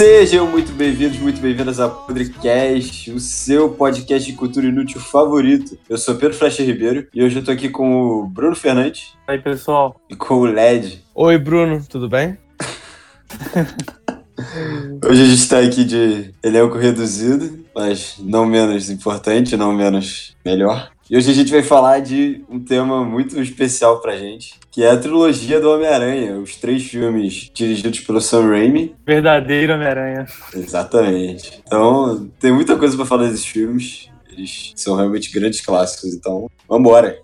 Sejam muito bem-vindos, muito bem-vindas ao Podcast, o seu podcast de cultura inútil favorito. Eu sou Pedro Flecha Ribeiro e hoje eu tô aqui com o Bruno Fernandes. Aí, pessoal. E com o LED. Oi, Bruno, tudo bem? hoje a gente tá aqui de elenco reduzido, mas não menos importante, não menos melhor. E hoje a gente vai falar de um tema muito especial pra gente, que é a trilogia do Homem-Aranha, os três filmes dirigidos pelo Sam Raimi. Verdadeiro Homem-Aranha. Exatamente. Então, tem muita coisa para falar desses filmes. Eles são realmente grandes clássicos, então, vambora!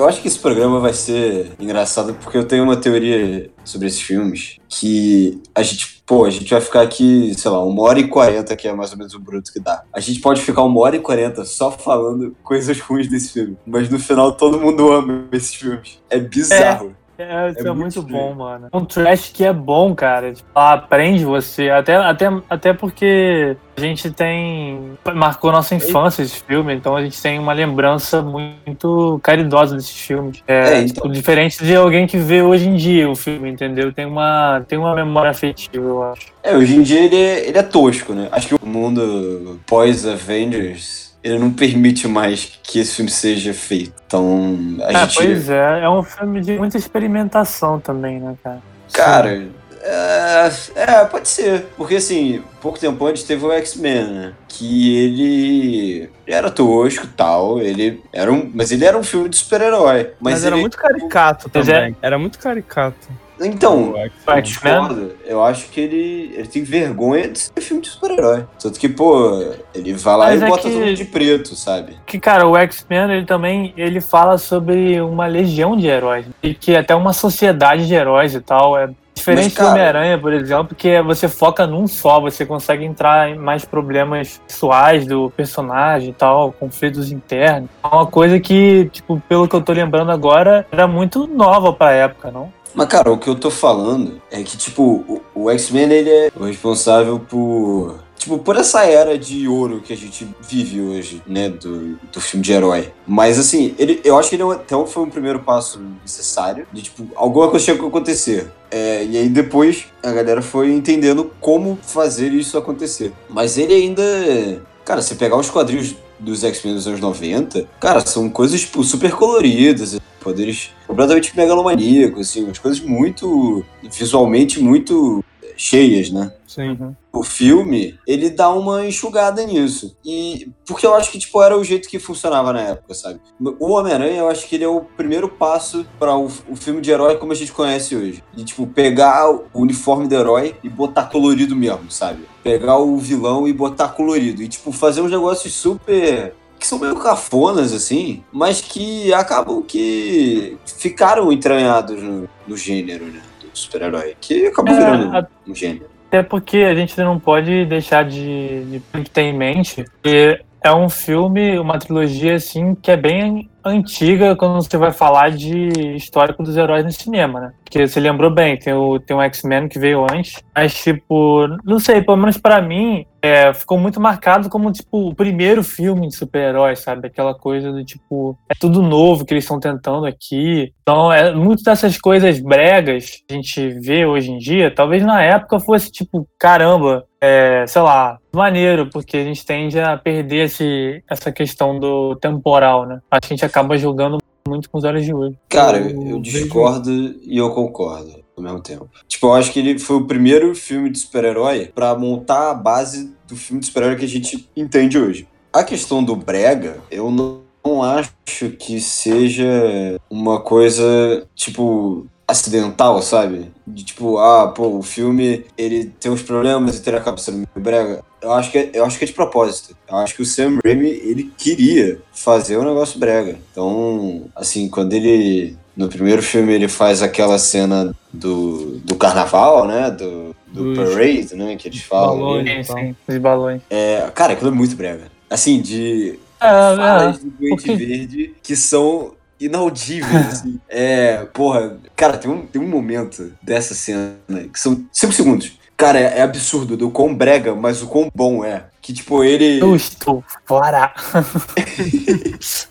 Eu acho que esse programa vai ser engraçado porque eu tenho uma teoria sobre esses filmes que a gente, pô, a gente vai ficar aqui, sei lá, uma hora e quarenta, que é mais ou menos o bruto que dá. A gente pode ficar uma hora e quarenta só falando coisas ruins desse filme, mas no final todo mundo ama esses filmes. É bizarro. É. É, isso é, é muito, muito bom, mano. Um trash que é bom, cara. Tipo, aprende você. Até, até, até porque a gente tem. Marcou nossa infância esse filme, então a gente tem uma lembrança muito caridosa desses filmes. É, é então... diferente de alguém que vê hoje em dia o filme, entendeu? Tem uma, tem uma memória afetiva, eu acho. É, hoje em dia ele é, ele é tosco, né? Acho que o mundo pós-Avengers ele não permite mais que esse filme seja feito. Então, a é, gente. Pois é, é um filme de muita experimentação também, né, cara? Cara, é, é, pode ser. Porque, assim, pouco tempo antes teve o X-Men, né? Que ele era tosco e tal. Ele era um. Mas ele era um filme de super-herói. Mas, mas era ele... muito caricato também. Era muito caricato. Então, eu discordo. Eu acho que ele, ele tem vergonha de ser filme de super-herói. Tanto que, pô, ele vai lá Mas e é bota que, todo mundo de preto, sabe? Que, cara, o X-Men, ele também ele fala sobre uma legião de heróis. E que até uma sociedade de heróis e tal. É Diferente cara, do Homem-Aranha, por exemplo, que você foca num só, você consegue entrar em mais problemas pessoais do personagem e tal, conflitos internos. É uma coisa que, tipo, pelo que eu tô lembrando agora, era muito nova pra época, não? Mas, cara, o que eu tô falando é que, tipo, o, o X-Men, ele é o responsável por tipo, por essa era de ouro que a gente vive hoje, né, do, do filme de herói. Mas, assim, ele, eu acho que ele é até foi um primeiro passo necessário, de, tipo, alguma coisa tinha que acontecer. É, e aí depois a galera foi entendendo como fazer isso acontecer. Mas ele ainda... Cara, você pegar os quadrinhos dos X-Men dos anos 90, cara, são coisas, tipo, super coloridas, poderes completamente megalomaníacos, assim, umas coisas muito, visualmente muito cheias, né? Sim. Uhum. O filme, ele dá uma enxugada nisso. E porque eu acho que tipo era o jeito que funcionava na época, sabe? O Homem-Aranha, eu acho que ele é o primeiro passo para o, o, filme de herói como a gente conhece hoje. De tipo pegar o uniforme do herói e botar colorido mesmo, sabe? Pegar o vilão e botar colorido e tipo fazer uns negócios super que são meio cafonas, assim, mas que acabam que ficaram entranhados no, no gênero, né? Do super-herói, que acabou é, virando um gênero. Até porque a gente não pode deixar de, de ter em mente que é um filme, uma trilogia, assim, que é bem antiga quando você vai falar de histórico dos heróis no cinema, né? Porque você lembrou bem, tem o, tem o X-Men que veio antes, mas, tipo, não sei, pelo menos para mim, é, ficou muito marcado como, tipo, o primeiro filme de super-heróis, sabe? Aquela coisa do, tipo, é tudo novo que eles estão tentando aqui. Então, é, muitas dessas coisas bregas que a gente vê hoje em dia, talvez na época fosse, tipo, caramba, é, sei lá, maneiro, porque a gente tende a perder esse, essa questão do temporal, né? Acho que a gente acaba julgando muito com os olhos de hoje. Cara, eu, eu discordo e eu concordo ao mesmo tempo. Tipo, eu acho que ele foi o primeiro filme de super-herói para montar a base do filme de super-herói que a gente entende hoje. A questão do brega, eu não, não acho que seja uma coisa, tipo, acidental, sabe? De tipo, ah, pô, o filme ele tem uns problemas e ele acaba sendo meio brega. Eu acho, que é, eu acho que é de propósito. Eu acho que o Sam Raimi, ele queria fazer um negócio brega. Então, assim, quando ele. No primeiro filme ele faz aquela cena do, do carnaval, né? Do, do parade, né? Que eles falam. Balões, sim, os balões. É, cara, aquilo é muito brega. assim, de É, falas é. do Duende porque- Verde que são inaudíveis, assim. É, porra, cara, tem um, tem um momento dessa cena que são 5 segundos. Cara, é, é absurdo do quão brega, mas o quão bom é. Que, tipo, ele. Eu estou fora.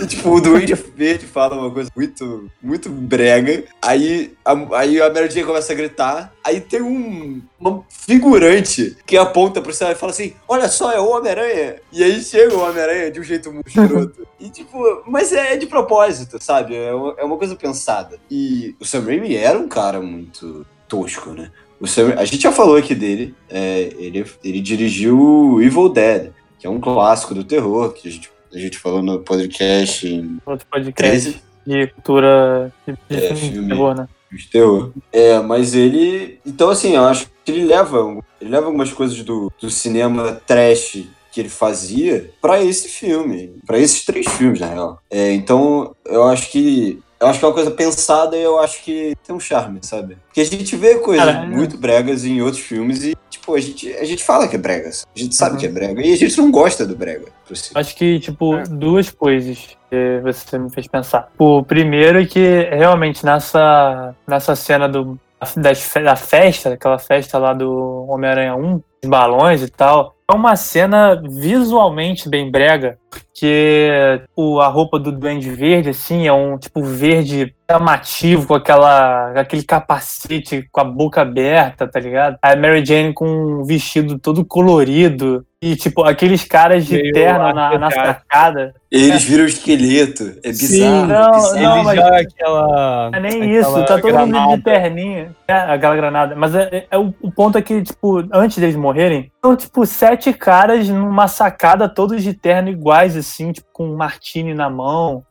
E, tipo, o Duende Verde fala uma coisa muito, muito brega. Aí a, aí a Mary Jane começa a gritar. Aí tem um uma figurante que aponta pro céu e fala assim: Olha só, é o Homem-Aranha. E aí chega o Homem-Aranha de um jeito muito escroto. e, tipo, mas é de propósito, sabe? É uma, é uma coisa pensada. E o Sam Raimi era um cara muito tosco, né? O Sam, a gente já falou aqui dele. é, ele, ele dirigiu Evil Dead, que é um clássico do terror, que a gente, a gente falou no podcast em Outro podcast 13 de cultura de, de É, filme terror, né? de terror. É, mas ele. Então, assim, eu acho que ele leva, ele leva algumas coisas do, do cinema trash que ele fazia pra esse filme, pra esses três filmes, na real. É, então, eu acho que. Eu acho que é uma coisa pensada e eu acho que tem um charme, sabe? Porque a gente vê coisas Cara, é. muito bregas em outros filmes e, tipo, a gente, a gente fala que é brega. A gente sabe Uhum. que é brega. E a gente não gosta do brega. si. Acho que, tipo, É. duas coisas que você me fez pensar. O primeiro é que realmente nessa, nessa cena do, das da festa, aquela festa lá do Homem-Aranha 1, os balões e tal, é uma cena visualmente bem brega, que o, a roupa do Duende Verde, assim, é um tipo verde chamativo, com aquela, aquele capacete com a boca aberta, tá ligado? A Mary Jane com um vestido todo colorido. E, tipo, aqueles caras de Meio terno na, na sacada. Eles viram o esqueleto. É bizarro. não, é bizarro. não, mas- aquela. Não é nem aquela isso, tá todo mundo granada. de terninho. É, aquela granada. Mas é, é- é o, o ponto é que, tipo, antes deles morrerem, são, tipo, sete caras numa sacada, todos de terno iguais, assim, tipo, com um martini na mão.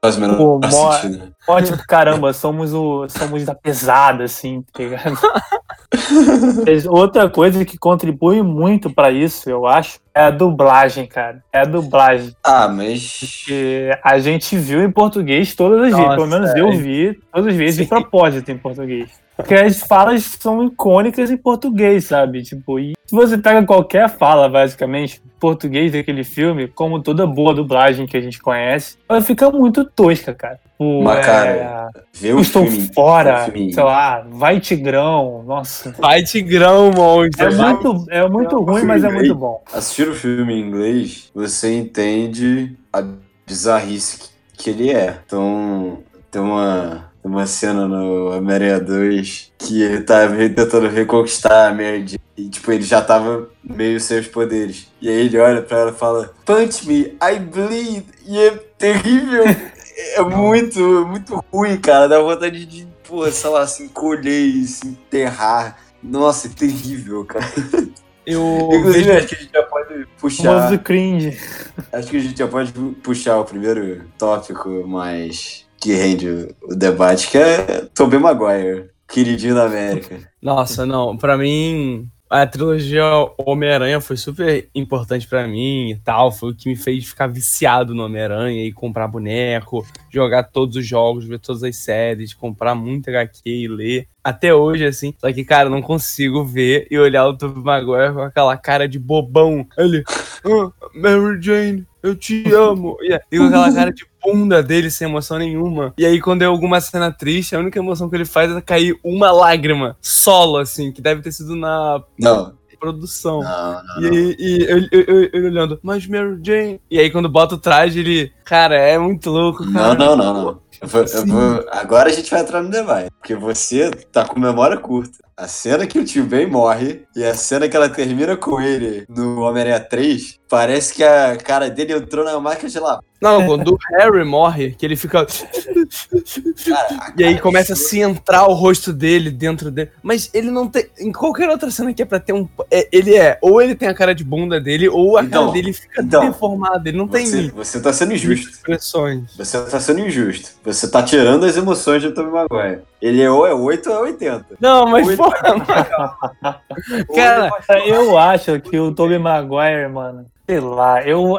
Faz o menor Pô, mó- sentido, né? Ó, tipo, caramba, somos o. Somos da pesada, assim, tá ligado? Mas Outra coisa que contribui muito pra isso, eu acho, é a dublagem, cara. É a dublagem. Ah, mas. Porque a gente viu em português todas as vezes. Pelo menos é. eu vi todas as vezes de Sim. propósito em português. Porque as falas são icônicas em português, sabe? Tipo, e se você pega qualquer fala, basicamente, português daquele filme, como toda boa dublagem que a gente conhece, ela fica muito tosca, cara. Tipo, Mas, é, cara, Vê eu o estou filme. fora, o filme- sei lá, vai Tigrão, nossa. Vai Tigrão, monstro. É vai. muito, é muito ruim, mas é muito bom. Assistir o filme em inglês, você entende a bizarrice que- que ele é. Então, tem uma, tem uma cena no Homem-Aranha 2 que ele tá tentando reconquistar a Mary Jane. E, tipo, ele já tava meio sem os poderes. E aí ele olha pra ela e fala, Punch me, I bleed. E é terrível. é muito, muito ruim, cara. Dá vontade de, pô, sei lá, se encolher e se enterrar. Nossa, é terrível, cara. Eu Inclusive, acho que a gente já pode puxar. Famoso cringe. Acho que a gente já pode puxar o primeiro tópico mais que rende o, o debate, que é Tobey Maguire, queridinho da América. Nossa, não, pra mim a trilogia Homem-Aranha foi super importante pra mim e tal, foi o que me fez ficar viciado no Homem-Aranha e comprar boneco, jogar todos os jogos, ver todas as séries, comprar muito HQ e ler. Até hoje, assim, só que, cara, não consigo ver e olhar o Tobey Maguire com aquela cara de bobão. Ele, ah, Mary Jane, eu te amo. E, e com aquela cara de bunda dele sem emoção nenhuma. E aí, quando é alguma cena triste, a única emoção que ele faz é cair uma lágrima solo, assim, que deve ter sido na Não, produção. não, não. E não. e eu, eu, eu- eu olhando, mas Mary Jane. E aí, quando bota o traje, ele. Cara, é muito louco. Não, Cara. não, não, não. Eu vou- eu vou- agora a gente vai entrar no debate. Porque você tá com memória curta. A cena que o tio Ben morre e a cena que ela termina com ele no Homem-Aranha 3, parece que a cara dele entrou na máquina de lavar. Não, quando o Harry morre, que ele fica. Cara, E aí começa a de- se entrar o rosto dele dentro dele. Mas ele não tem. Em qualquer outra cena que é pra ter um. é- ele é. Ou ele tem a cara de bunda dele, ou a Então, cara dele fica então, deformada. Ele não tem Você, você tá sendo injusto. expressões. Você tá sendo injusto. Você tá tirando as emoções do Tobey Maguire. Ele é ou é 8 ou é 80. Não, mas Ou ele- porra, Cara, Eu acho que o Tobey Maguire, mano, sei lá, eu.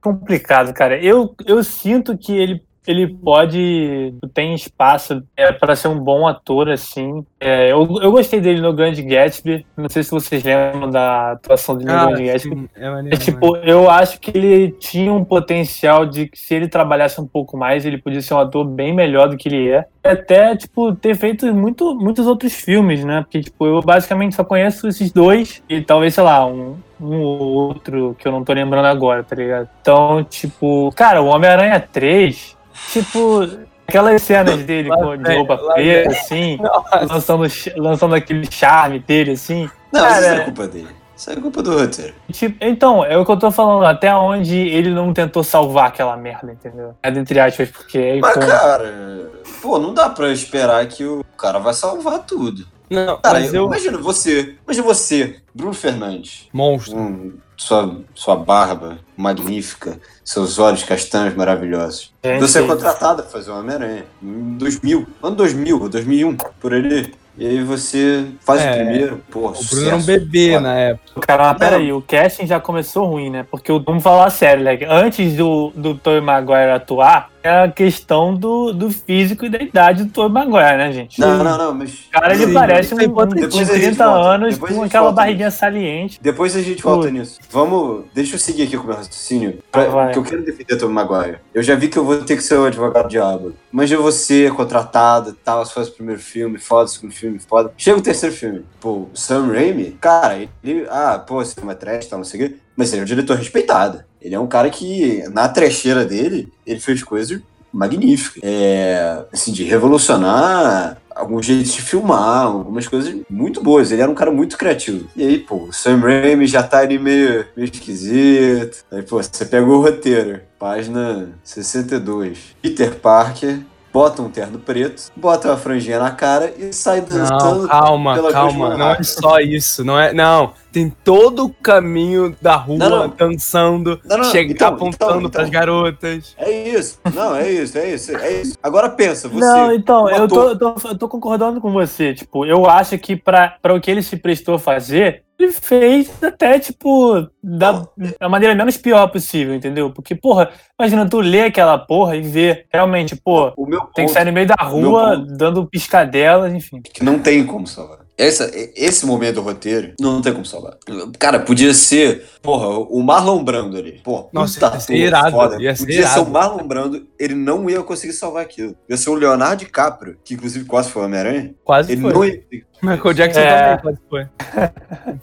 Complicado, cara. Eu, eu sinto que ele ele pode. tem espaço é, para ser um bom ator, assim. É, eu, eu gostei dele no Grande Gatsby. Não sei se vocês lembram da atuação dele no Ah, Grande Gatsby. sim, é maneiro, É, tipo, eu acho que ele tinha um potencial de que se ele trabalhasse um pouco mais, ele podia ser um ator bem melhor do que ele é. Até, tipo, ter feito muito, muitos outros filmes, né? Porque, tipo, eu basicamente só conheço esses dois e talvez, sei lá, um, um ou outro que eu não tô lembrando agora, tá ligado? Então, tipo, cara, o Homem-Aranha 3, tipo, aquelas cenas dele Lá com de vem, roupa preta, assim, Nossa, lançando, lançando aquele charme dele, assim. Não, Cara, isso é culpa dele. Isso é culpa do roteiro. Tipo, então, é o que eu tô falando, até onde ele não tentou salvar aquela merda, entendeu? É entre aspas, porque é Mas, icônico. cara, pô, não dá pra esperar que o cara vai salvar tudo. Não, Cara, mas eu. imagina você, imagina você, Bruno Fernandes, Monstro. com sua, sua barba magnífica, seus olhos castanhos maravilhosos. Gente, Você é contratado pra fazer o Homem-Aranha em 2000, ano 2000 ou 2001, por ali. E aí você faz É, o primeiro, pô, O Bruno era um bebê na época. Cara, mas peraí, o casting já começou ruim, né? Porque o- vamos falar sério, né? Antes do, do Tobey Maguire atuar, a questão do, do físico e da idade do Tobey Maguire, né, gente? Não, não, não, mas... O cara, ele Sim, parece um, potencial. de Depois a gente 30 volta, anos depois com aquela barriguinha saliente. Depois a gente volta nisso. Vamos. Deixa eu seguir aqui com o meu raciocínio. Pra, Ah, porque eu quero defender Tom Maguire. Eu já vi que eu vou ter que ser o advogado diabo. Mas eu vou ser contratado e tal. Se faz o primeiro filme, foda, o segundo filme, foda. Chega o terceiro filme. Pô, o Sam Raimi, cara, ele. Ah, pô, esse filme é trash, tal, não sei o quê. Mas ele é um diretor respeitado. Ele é um cara que, na trecheira dele, ele fez coisas magníficas. É. Assim, de revolucionar alguns jeitos de filmar, algumas coisas muito boas. Ele era um cara muito criativo. E aí, pô, o Sam Raimi já tá ali meio, meio esquisito. Aí, pô, você pegou o roteiro, página 62. Peter Parker bota um terno preto, bota uma franjinha na cara e sai dançando. Não, calma, pela calma. Não é só isso. Não é. Não. Tem todo o caminho da rua Não, não. dançando, Não, não, chega, então, apontando então, pras então. garotas. É isso. Não, é isso, é isso, é isso. Agora pensa, você. Não, então, eu tô, eu, tô, eu tô concordando com você. Tipo, eu acho que pra, pra o que ele se prestou a fazer, ele fez até, tipo, da, da maneira menos pior possível, entendeu? Porque, porra, imagina tu ler aquela porra e ver realmente, pô, tem que sair no meio da rua, dando piscadelas, enfim. que não tem como salvar. Essa, esse momento do roteiro não tem como salvar. Cara, podia ser, porra, o Marlon Brando ali. Porra, Nossa, puta ia ser irado, foda. ia ser podia ser irado. o Marlon Brando, ele não ia conseguir salvar aquilo. Ia ser o Leonardo DiCaprio, que inclusive quase foi o Homem-Aranha. Quase Ele foi. não ia. Michael Jackson É. também quase foi.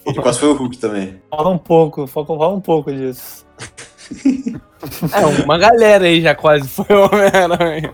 Ele quase foi o Hulk também. Fala um pouco, fala fala um pouco disso. É, uma galera aí já quase foi o Homem-Aranha.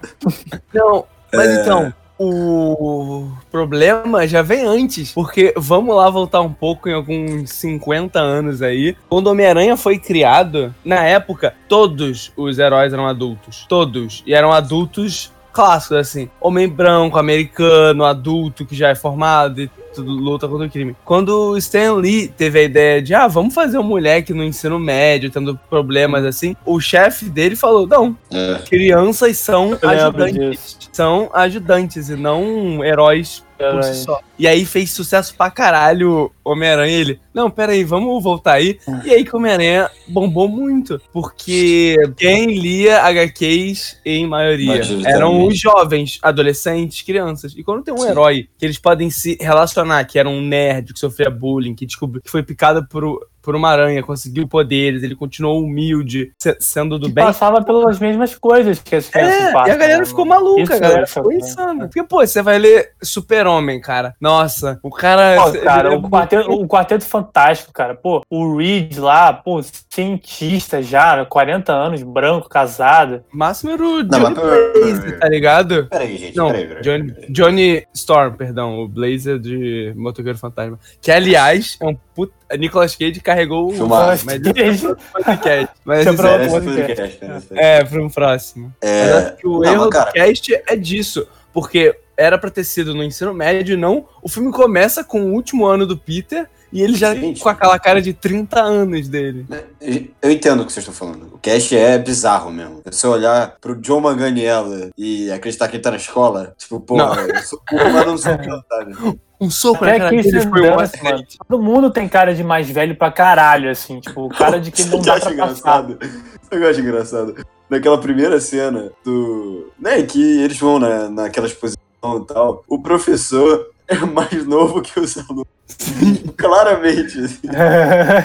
Não, mas É. então, o problema já vem antes, porque vamos lá voltar um pouco em alguns 50 anos aí. Quando Homem-Aranha foi criado, na época, todos os heróis eram adultos. Todos. E eram adultos clássicos, assim. Homem branco, americano, adulto que já é formado luta contra o crime. Quando o Stan Lee teve a ideia de, ah, vamos fazer um moleque no ensino médio, tendo problemas assim, o chefe dele falou, não, É. crianças são Eu ajudantes. São ajudantes e não heróis por si Heróis. só. E aí fez sucesso pra caralho Homem-Aranha. Ele, não, peraí, vamos voltar aí. E aí que Homem-Aranha bombou muito. Porque quem lia HQs, em maioria, eram os jovens, adolescentes, crianças. E quando tem um Sim. herói que eles podem se relacionar, que era um nerd, que sofria bullying, que descobriu que foi picado por, por uma aranha, conseguiu poderes, ele continuou humilde, se- sendo do Que bem. passava pelas mesmas coisas que as crianças É, passam. e a galera né, ficou maluca, Isso a galera é ficou chocante. insana. Porque, pô, você vai ler Super-Homem, cara. Nossa, o cara. Pô, ele cara, é o quarteto, o quarteto fantástico, cara. Pô, o Reed lá, pô, cientista já, 40 anos, branco, casado. O máximo era o Não, Johnny pera- Blaze, tá ligado? Peraí, gente, Não, peraí, peraí. Johnny, Johnny Storm, perdão, o Blazer de Motoqueiro Fantasma. Que, aliás, é um puta. Nicolas Cage carregou o. Mas é podcast. Mas Isso é isso pra é- Esse outro podcast, podcast. é, para um próximo. Mas É, acho que o não, erro mas, cara- do cast é disso. Porque era pra ter sido no ensino médio, e não. O filme começa com o último ano do Peter e ele já Gente. com aquela cara de 30 anos dele. Eu entendo o que vocês estão falando. O cast é bizarro mesmo. É você olhar pro John Manganiello e acreditar que ele tá na escola, tipo, pô, Não. eu sou mas não sou sabe? Um soco na Até que isso foi dança, mano. Todo mundo tem cara de mais velho pra caralho, assim. Tipo, cara de que não dá pra passar. engraçado? Que eu acho engraçado? Naquela primeira cena do. Né, que eles vão na, naquela exposição e tal. O professor é mais novo que os alunos. Claramente. assim.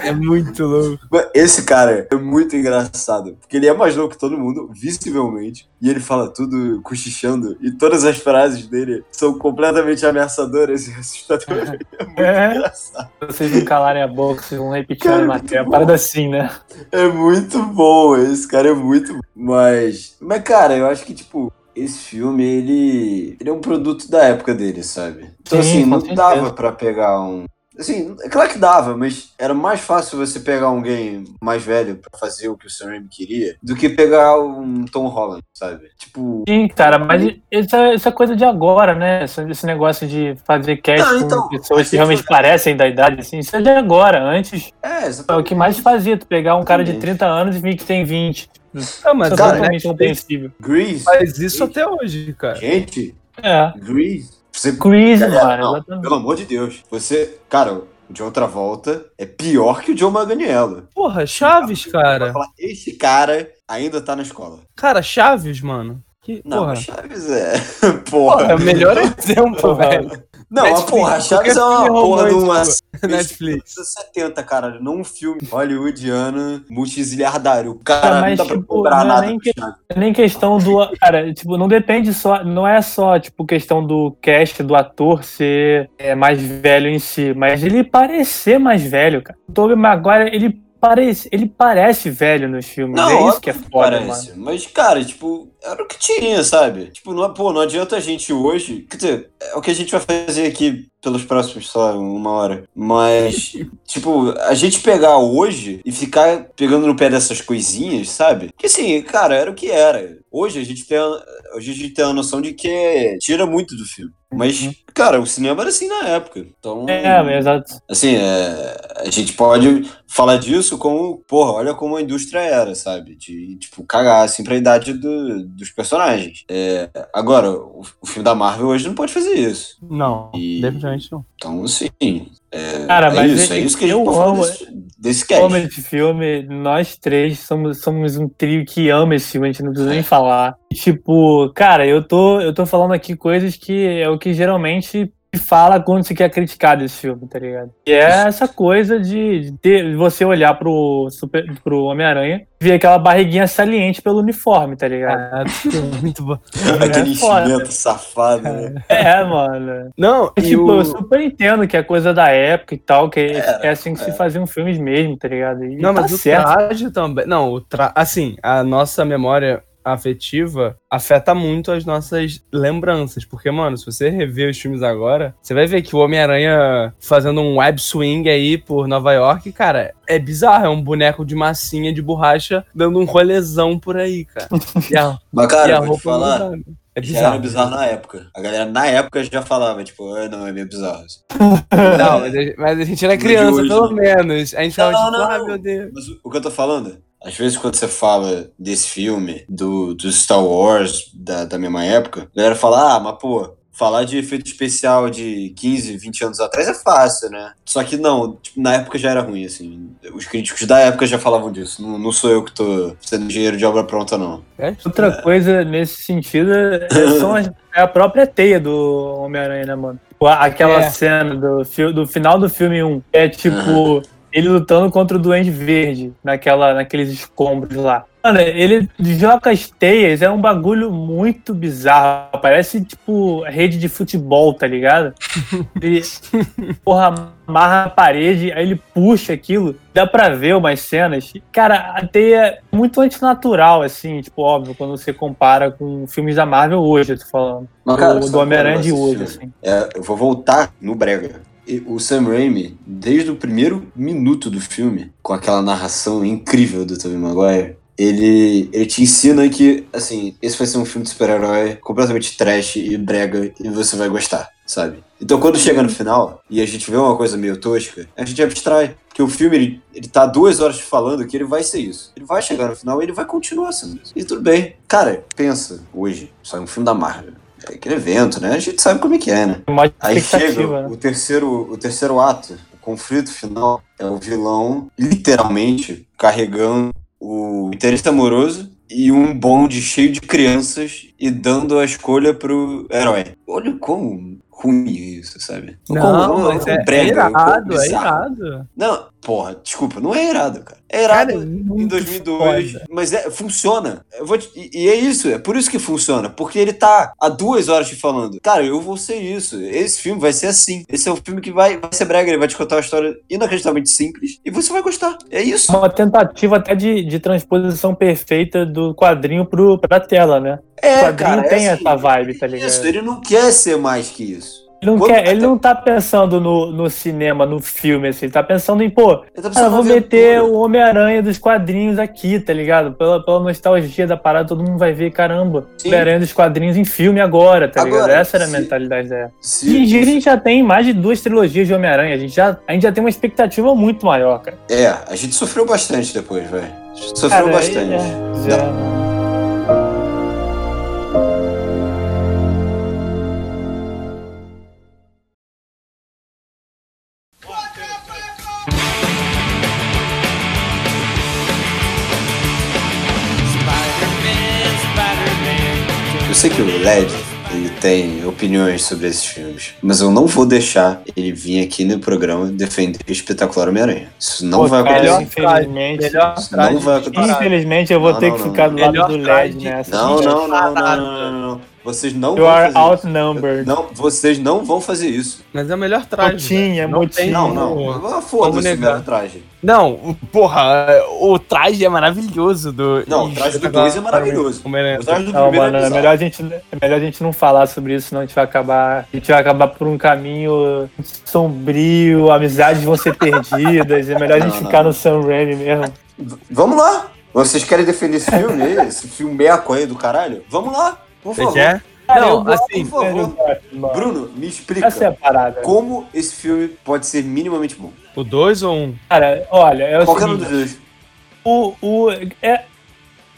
É muito louco. Esse cara é muito engraçado. Porque ele é mais novo que todo mundo, visivelmente. E ele fala tudo cochichando. E todas as frases dele são completamente ameaçadoras e assustadoras. É muito É. engraçado. vocês não calarem a boca, vocês vão repetir a muito matéria. bom. Parada assim, né? É muito bom, esse cara é muito bom. Mas, mas cara, eu acho que, tipo, esse filme, ele, ele é um produto da época dele, sabe? Então, Sim, assim, não certeza. dava pra pegar um... Assim, é claro que dava, mas era mais fácil você pegar alguém mais velho pra fazer o que o Sam Raimi queria do que pegar um Tom Holland, sabe? Tipo... Sim, cara, mas isso é, isso é coisa de agora, né? Esse, negócio de fazer cast Não, então, com pessoas a que realmente gente- parecem da idade, assim, isso é de agora. Antes, É, é exatamente. o que mais fazia, tu pegar um cara de Exatamente. 30 anos e vir que tem 20. Ah, mas é cara. Grease. faz isso até hoje, cara. Gente, É. Grease. Você Galera, mano, não, pelo amor de Deus. Você, cara, o de outra volta é pior que o John Manganiello. Porra, Chaves, cara. esse cara ainda tá na escola. Cara, Chaves, mano. Que, Não, Chaves é. Porra, Porra. é o melhor exemplo, velho. Não, Netflix, porra, Chaves é uma porra de uma. Netflix. 70, cara. Não um filme hollywoodiano multizilhardário. O cara Cara, mas, não dá pra tipo, cobrar não é nada nem que- Chaves. Nem questão do. Cara, tipo, não depende só. Não é só, tipo, questão do cast do ator ser é, mais velho em si, mas ele parecer mais velho, cara. O Tobey Maguire, ele parece, ele parece velho nos filmes. Não, é isso que é foda, mano. Parece. Mas, cara, tipo, era o que tinha, sabe? Tipo, não, pô, não adianta a gente hoje. Quer dizer, é o que a gente vai fazer aqui pelos próximos, sei lá, uma hora. Mas, tipo, a gente pegar hoje e ficar pegando no pé dessas coisinhas, sabe? Porque assim, cara, era o que era. Hoje a gente tem a, hoje a, gente tem a noção de que tira muito do filme. Mas, cara, o cinema era assim na época. Então. É, exato. Assim, é, a gente pode falar disso como, porra, olha como a indústria era, sabe? De, tipo, cagar, assim, pra idade do- dos personagens. É, agora, o, o filme da Marvel hoje não pode fazer isso. Não, E- definitivamente não. Então, assim, é, Cara, é mas isso, é eu- isso que a gente eu pode falar desse, desse cast. esse filme, nós três somos, somos um trio que ama esse filme, a gente não precisa nem falar. Tipo, cara, eu tô, eu tô falando aqui coisas que é o que geralmente fala quando se quer criticar desse filme, tá ligado? E é essa coisa de, de ter- de você olhar pro, super, pro Homem-Aranha e ver aquela barriguinha saliente pelo uniforme, tá ligado? Ah, muito bom. Aquele é enchimento safado, né? É, mano. Não, E, tipo, o... eu super entendo que é coisa da época e tal, que é, Era, é assim que se faziam filmes mesmo, tá ligado? E Não, tá mas o certo. traje também. Não, o tra... assim, a nossa memória afetiva afeta muito as nossas lembranças. Porque, mano, se você rever os filmes agora, você vai ver que o Homem-Aranha fazendo um web swing aí por Nova York, cara, é bizarro. É um boneco de massinha de borracha dando um rolezão por aí, cara. E a, Mas, e cara, a vou te roupa falar. É já era bizarro. bizarro na época. A galera na época já falava, tipo, ah, não, é meio bizarro. Não, mas a, gente era criança, hoje, pelo né? menos. A gente tava Não, tipo, não, ah, não. meu Deus. Mas o que eu tô falando, às vezes quando você fala desse filme, do, do Star Wars, da, da mesma época, a galera fala, ah, mas pô, falar de efeito especial de 15, 20 anos atrás é fácil, né? Só que não, tipo, na época já era ruim, assim. Os críticos da época já falavam disso. Não, não sou eu que tô sendo engenheiro de obra pronta, não. É? Outra coisa nesse sentido é, são as- é a própria teia do Homem-Aranha, né, mano? Tipo, Aquela É. cena do, do final do filme 1 é tipo ele lutando contra o Duende Verde naquela, naqueles escombros lá. Mano, ele joga as teias, é um bagulho muito bizarro. Parece tipo rede de futebol, tá ligado? Ele, porra, amarra a parede, aí ele puxa aquilo. Dá pra ver umas cenas. Cara, a teia é muito antinatural, assim, tipo, óbvio, quando você compara com filmes da Marvel hoje, eu tô falando. Mas, cara, do, do Homem-Aranha de hoje, assim. É, eu vou voltar no Brega. O Sam Raimi, desde o primeiro minuto do filme, com aquela narração incrível do Tobey Maguire, ele, ele te ensina que, assim, esse vai ser um filme de super-herói completamente trash e brega e você vai gostar, sabe? Então quando chega no final e a gente vê uma coisa meio tosca, a gente abstrai. Porque o filme, ele, ele tá duas horas falando que ele vai ser isso. Ele vai chegar no final e ele vai continuar sendo isso. E tudo bem. Cara, pensa, hoje, sai um filme da Marvel. É aquele evento, né? A gente sabe como é que é, né? Uma Aí chega né? o terceiro, o terceiro ato, o conflito final, é o vilão literalmente carregando o interesse amoroso e um bonde cheio de crianças e dando a escolha pro herói. Olha como ruim é isso, sabe? Não, Como- mas como é, brega, é irado, é irado. Não, porra, desculpa, não é irado, cara. É irado Cara, é em muito 2002, foda. mas é, funciona. Te- e, e é isso, é por isso que funciona. Porque ele tá há duas horas te falando, cara, eu vou ser isso. Esse filme vai ser assim. Esse é um filme que vai, vai ser brega, ele vai te contar uma história inacreditavelmente simples e você vai gostar. É isso. Uma tentativa até de, de transposição perfeita do quadrinho pro, pra tela, né? É, o quadrinho cara, tem é assim, essa vibe, tá ligado? Isso, ele não quer ser mais que isso. Ele não, quer, ele não tá pensando no, no cinema, no filme, assim, ele tá pensando em, pô, tá cara, precisando vou meter aventura. o Homem-Aranha dos quadrinhos aqui, tá ligado? Pela, pela nostalgia da parada, todo mundo vai ver, caramba. Homem-Aranha dos quadrinhos em filme agora, tá ligado? Agora, Essa era a mentalidade dela. Se- E a gente já tem mais de duas trilogias de Homem-Aranha, a, gente já- a gente já tem uma expectativa muito maior, cara. É, a gente sofreu bastante depois, velho. Sofreu Cara, bastante. é, já- LED ele tem opiniões sobre esses filmes, mas eu não vou deixar ele vir aqui no programa defender o espetacular Homem-Aranha. Isso não Pô, vai acontecer. infelizmente. Melhor Isso não vai acontecer. Infelizmente, eu vou Não, ter não, que não. ficar do lado Melhor do LED nessa. Não, não, não, não, não, não, não. Vocês não You vão are fazer isso. outnumbered. Não, vocês não vão fazer isso. Mas é o melhor traje. Não motinha. tem Não, não. Ah, Foda-se o meu traje. Não, porra, o traje é maravilhoso do. Não, o traje do dois é maravilhoso. Homem-Aranha. O traje do Não, primeiro mano, é é bizarro. melhor, a gente, é melhor a gente não falar sobre isso, senão a gente vai acabar. A gente vai acabar por um caminho sombrio, amizades vão ser perdidas. É melhor a gente Não, não. ficar no Sam Raimi mesmo. V- Vamos lá. Vocês querem defender esse filme aí? Esse filme meco aí do caralho? Vamos lá, por Você favor. quer? Cara, Não, gosto assim, por favor. Bruno, me explica. Essa é a parada. Como esse filme pode ser minimamente bom? o 2 ou um? Cara, olha, é o Qualquer um dos seguinte, dois. o, o, é,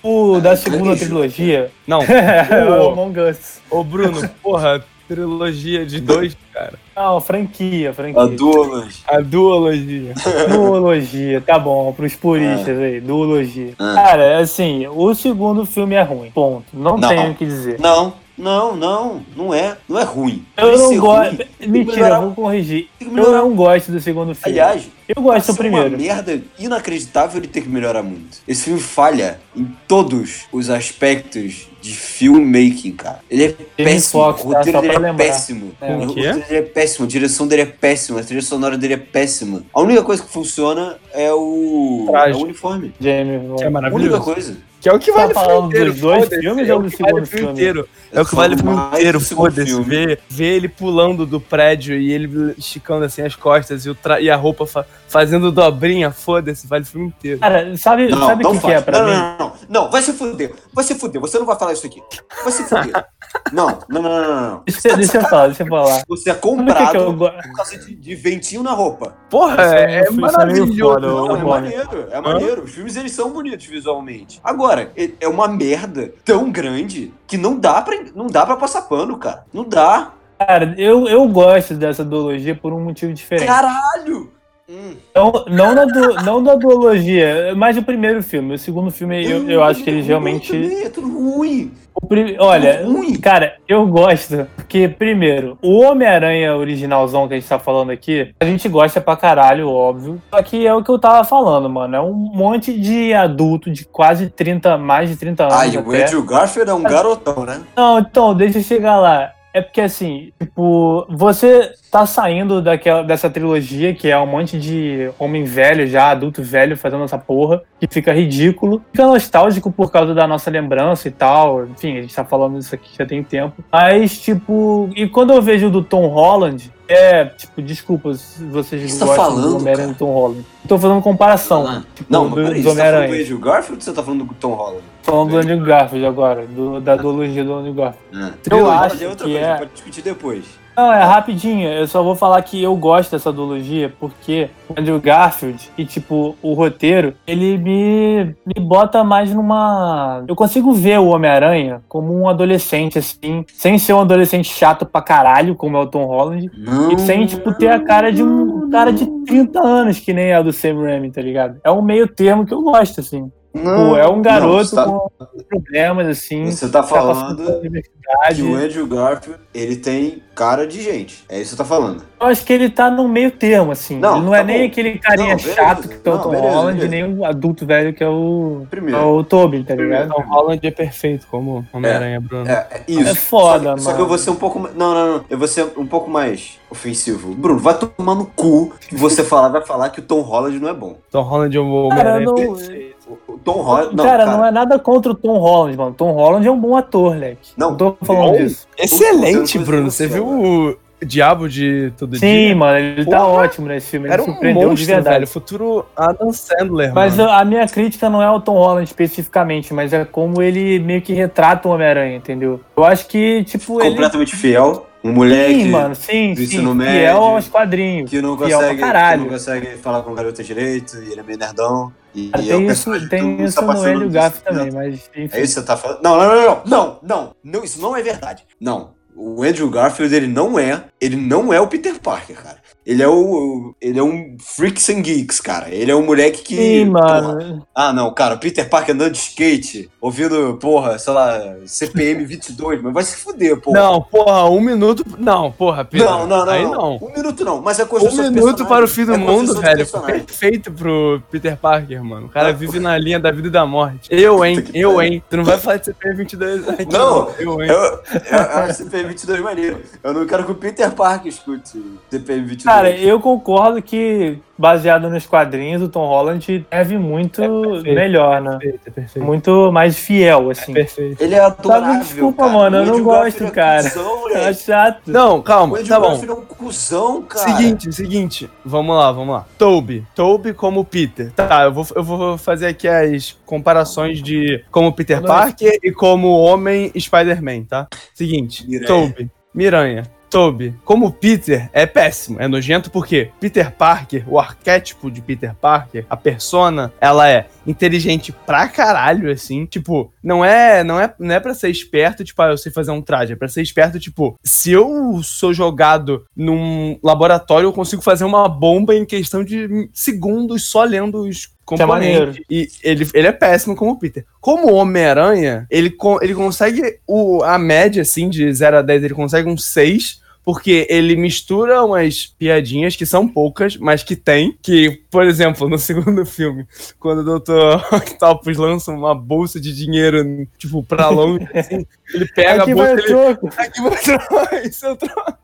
o da É, segunda trilogia Não. é o Among Us. ô, Bruno, porra, trilogia de dois, cara. Não, franquia, franquia. A duas. A duologia. Duologia, tá bom, pros puristas aí, duologia. Ah. Cara, assim, o segundo filme é ruim, ponto. Não, Não. tenho o que dizer. Não, não, não. Não é. Não é ruim. Eu não gosto. Mentira, eu vou corrigir. Eu não gosto do segundo filme. Aliás, eu gosto do primeiro. uma merda inacreditável ele ter que melhorar muito. Esse filme falha em todos os aspectos de filmmaking, cara. Ele é péssimo. Fox, o tá? roteiro Só dele é lembrar. péssimo. É. O O roteiro dele é péssimo, a direção dele é péssima, a trilha sonora dele é péssima. A única coisa que funciona é o, é o uniforme. Jamie é Bond. A única maravilhoso. coisa. Que é o que Tá vale o filme falando inteiro. dos dois filmes é ou o do que vale segundo o filme inteiro. É o que vale o filme inteiro, foda-se. Ver, ver ele pulando do prédio e ele esticando assim as costas e, o tra- e a roupa fa- fazendo dobrinha, foda-se, vale o filme inteiro. Cara, sabe sabe o não que, que é pra não, mim? não, não, não, não. Vai se fuder. Vai se fuder. Você não vai falar isso aqui. Vai se fuder. não, não, não, não, não. Deixa, eu- deixa eu falar, deixa eu falar. Você é Sabe o que, que comprado eu por causa de, de ventinho na roupa. Porra, Isso é- é, é é maravilhoso. foda, Não, é maneiro, é maneiro. Os filmes eles são bonitos visualmente. Agora, é- é uma merda tão grande que não dá pra, não dá pra passar pano, cara. Não dá. Cara, eu, eu gosto dessa duologia por um motivo diferente. Caralho! Hum. Não, não, na não da duologia, mas o primeiro filme. O segundo filme, eu, eu acho que eles realmente. Também, é tudo ruim. o pri- olha, ruim. cara, eu gosto. Porque, primeiro, o Homem-Aranha originalzão que a gente tá falando aqui, a gente gosta pra caralho, óbvio. Só que é o que eu tava falando, mano. É um monte de adulto de quase 30, mais de 30 anos. Ah, e o. Andrew Garfield é um garotão, né? Não, então, deixa eu chegar lá. É porque assim, tipo, você tá saindo daquela, dessa trilogia que é um monte de homem velho já, adulto velho fazendo essa porra, que fica ridículo. Fica nostálgico por causa da nossa lembrança e tal. Enfim, a gente tá falando isso aqui já tem tempo. Mas, tipo, e quando eu vejo o do Tom Holland, é, tipo, desculpa se vocês você tá gostam falando, do Homem-Aranha do Tom Holland. Tô fazendo comparação. Não, tipo, Não, do, mas peraí, do você tá falando do. Andrew Garfield ou você tá falando do Tom Holland? Falando do Andrew Garfield agora, do- da duologia do Andrew Garfield. Ah. Eu Não, acho é outra que coisa, é- pode discutir depois. Não, é rapidinho. Eu só vou falar que eu gosto dessa duologia porque o Andrew Garfield e, tipo, o roteiro, ele me, me bota mais numa. Eu consigo ver o Homem-Aranha como um adolescente, assim, sem ser um adolescente chato pra caralho, como é o Tom Holland, Não, e sem, tipo, ter a cara de um cara de 30 anos, que nem é a do Sam Raimi, tá ligado? É um meio termo que eu gosto, assim. Não, Pô, é um não, garoto você tá- com problemas, assim. Você tá tá falando universidade. que o Andrew Garfield, ele tem cara de gente. É isso que você tá falando. Eu acho que ele tá no meio termo, assim. Não, ele não é tá nem bom. aquele carinha Não, beleza. chato que é o Não, Tom beleza, Holland, beleza. nem o adulto velho que é o, Primeiro. é o Toby, tá ligado? Tom Holland é perfeito como Homem-Aranha, Bruno. É, é isso. É foda, só, Só que eu mano. vou ser um pouco mais. Não, não, não. Eu vou ser um pouco mais ofensivo. Bruno, vai tomar no cu que você falar, vai falar que o Tom Holland não é bom. Tom Holland é o Homem-Aranha não- perfeito. O, o Tom Holland. Não, cara, cara, não é nada contra o Tom Holland, mano. Tom Holland é um bom ator, leque. Não, Não tô falando bom. disso. Excelente, Bruno. Você viu o Diabo de Todo Sim, Dia? mano, ele tá Porra. ótimo nesse filme. Ele Era um surpreendeu de monstro, verdade. velho. Futuro Adam Sandler, Mas mano. a minha crítica não é ao Tom Holland especificamente, mas é como ele meio que retrata o Homem-Aranha, entendeu? Eu acho que, tipo, ele. completamente fiel. Um moleque Sim, mano, sim, do sim. ensino Fiel médio, aos quadrinhos. que não fiel pra consegue, que não consegue falar com garota direito, e ele é meio nerdão. E, o tem isso, tem mundo isso tá no Garfield né? também, mas enfim. É isso que você tá falando? Não, não, não, não, não, não, não, isso não é verdade. Não, o Andrew Garfield, ele não é, ele não é o Peter Parker, cara. Ele é o, ele é um freaks and geeks, cara. Ele é um moleque que... Sim, porra, mano. ah, não, cara, Peter Parker andando de skate, ouvindo, porra, sei lá, CPM 22, mas vai se fuder, porra. Não, porra, um minuto. Não, porra, Pedro. não, não, não, Aí não. não. Um minuto não, mas é Um construção de minuto para o fim do É mundo, velho. Perfeito pro Peter Parker, mano. O cara vive na linha da vida e da morte. Eu, hein? Eu, hein? Tu não vai falar de CPM 22 aqui, Não, Eu, hein? Eu, eu, eu CPM 22 maneiro. Eu não quero que o Peter Parker escute CPM 22. Cara, eu concordo que, baseado nos quadrinhos, o Tom Holland deve muito É perfeito. melhor, né? Perfeito, é perfeito. Muito mais fiel, assim. Perfeito. Ele é adorável, desculpa, cara. mano, eu O não gosto, é cara. Cuzão, É chato. Não, O calma, tá bom. Garfield é um cuzão, cara. Seguinte, seguinte. Vamos lá, vamos lá. Toby. Toby como Peter. Tá, eu vou, eu vou fazer aqui as comparações de como Peter Parker e como Homem Spider-Man, tá? Seguinte. Miranha. Toby. Miranha. Toby, como Peter, é péssimo, é nojento porque Peter Parker, o arquétipo de Peter Parker, a persona, ela é inteligente pra caralho, assim, tipo, não é, não é, não é pra ser esperto, tipo, ah, eu sei fazer um traje, é pra ser esperto, tipo, se eu sou jogado num laboratório, eu consigo fazer uma bomba em questão de segundos só lendo os é maneiro. componentes. E ele, ele é péssimo como Peter. Como Homem-Aranha, ele, ele consegue o, a média, assim, de 0 a 10, ele consegue um 6, porque ele mistura umas piadinhas que são poucas, mas que tem. Que, por exemplo, no segundo filme, quando o Dr. Octopus lança uma bolsa de dinheiro, tipo, pra longe, assim, ele pega Aqui a vai bolsa o e ele. troco. Aqui vai o troco, esse é o troco.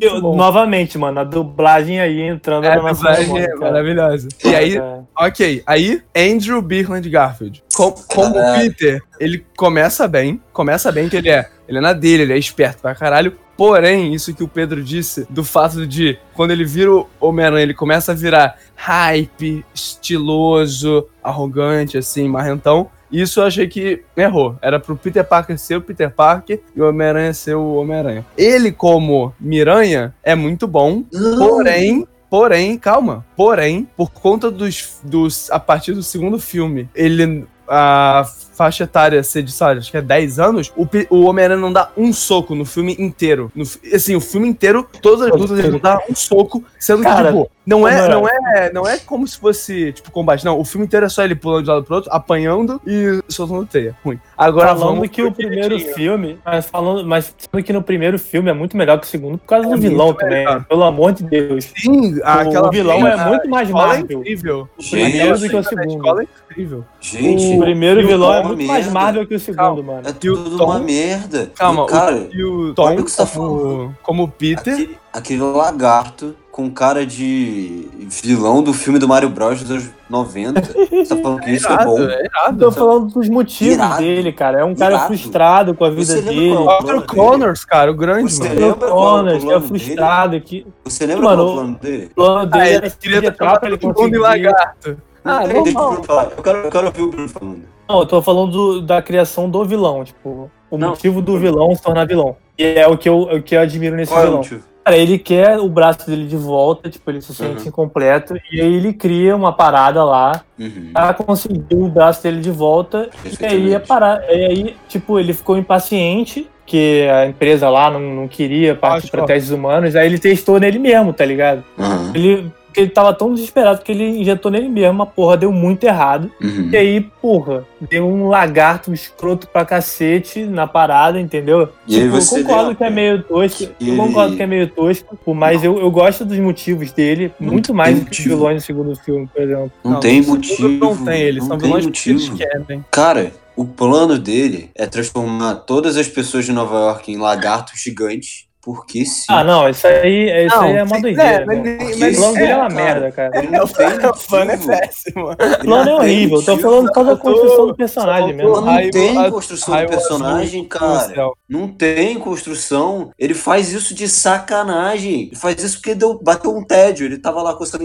Eu- bom. novamente, mano, a dublagem aí entrando É, na a nossa dublagem memória, é maravilhosa. E aí, É. Ok, aí Andrew Birland Garfield. Com- como Caralho. Peter, ele começa bem, começa bem que ele é, ele é na dele, ele é esperto pra caralho. Porém, isso que o Pedro disse, do fato de quando ele vira o Homem-Aranha, ele começa a virar hype, estiloso, arrogante, assim, marrentão. Isso eu achei que errou. Era pro Peter Parker ser o Peter Parker e o Homem-Aranha ser o Homem-Aranha. Ele, como Miranha, é muito bom, Porém, porém, calma. Porém, por conta dos, dos. A partir do segundo filme, ele. A faixa etária ser de, sabe, acho que é 10 anos, o, o Homem-Aranha não dá um soco no filme inteiro. No assim, o filme inteiro, todas as lutas ele não dá um soco, sendo Cara, que, tipo, não é, como não, é, não é como se fosse, tipo, combate. Não, o filme inteiro é só ele pulando de lado pro outro, apanhando e soltando teia. Ruim. Agora falando vamos que o primeiro filme, mas falando, mas falando que no primeiro filme é muito melhor que o segundo por causa É do vilão também. melhor. Pelo amor de Deus. Sim, aquela o vilão é muito mais é Marvel. incrível. Gente, Maneiro do que o A segundo. escola é incrível. Gente, O primeiro o vilão é muito mais merda. Marvel que o segundo, Calma. mano. É o tudo Tom- uma merda. Calma, E, cara, o, e o Tom o que você tá como, como Peter. aquele, aquele lagarto com cara de vilão do filme do Mario Bros dos anos 90. Você tá falando que isso é irado, bom? é irado. Tô falando dos motivos Irado. dele, cara. É um cara Irado. frustrado com a vida dele. qual- Arthur plano Connors, cara, o grande, Você mano. lembra O é o Connors, que é frustrado. Que... Você lembra Mano, qual é o plano dele? O plano dele Ah, era ele se transformar pra ele conseguir. lagarto. Ah, Deixa o normal. Bruno falar. Eu quero, eu quero ouvir o Bruno falando. Não, eu tô falando do- da criação do vilão. Tipo, o Não. motivo do vilão se tornar vilão. E é o que eu, o que eu admiro nesse Qual é o vilão. motivo? Cara, ele quer o braço dele de volta, tipo, ele se sente Uhum. incompleto, e aí ele cria uma parada lá Uhum. pra conseguir o braço dele de volta, e aí é Perfeitamente. parar. E aí, tipo, ele ficou impaciente, que a empresa lá não, não queria partir Acho pra que- testes humanos, aí ele testou nele mesmo, tá ligado? Uhum. Ele, porque ele tava tão desesperado que ele injetou nele mesmo, a porra deu muito errado. Uhum. E aí, porra, deu um lagarto escroto pra cacete na parada, entendeu? E aí Tipo, você eu concordo deu- que é meio tosco. que Eu concordo ele- que é meio tosco, mas eu, eu gosto dos motivos dele, Não muito tem mais do que os motivo. vilões do segundo filme, por exemplo. Não, tem no segundo motivo. Não tem, eles não são tem vilões porque eles motivo. querem. Cara, o plano dele é transformar todas as pessoas de Nova York em lagartos gigantes. Porque sim. Ah, não, isso aí, isso Não, aí é uma doideira. é, mas O plano dele é uma cara, merda, cara. Ele não tem O plano é péssimo. O plano é horrível, tô motivo. falando por causa da construção do personagem mesmo. Não Raio- tem construção raio do personagem, cara. Não tem construção. Ele faz isso de sacanagem. Ele faz isso porque deu, bateu um tédio. Ele tava lá coçando,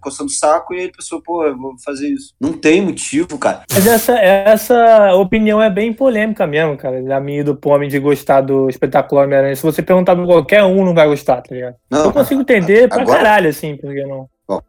coçando o saco e ele pensou, pô, eu vou fazer isso. Não tem motivo, cara. Mas essa, essa opinião é bem polêmica mesmo, cara, da minha e do Pome de gostar do espetáculo Homem-Aranha. Se você perguntar pra qualquer um, não vai gostar, tá ligado? Não, Eu consigo entender pra agora- caralho, assim, porque não. Ó,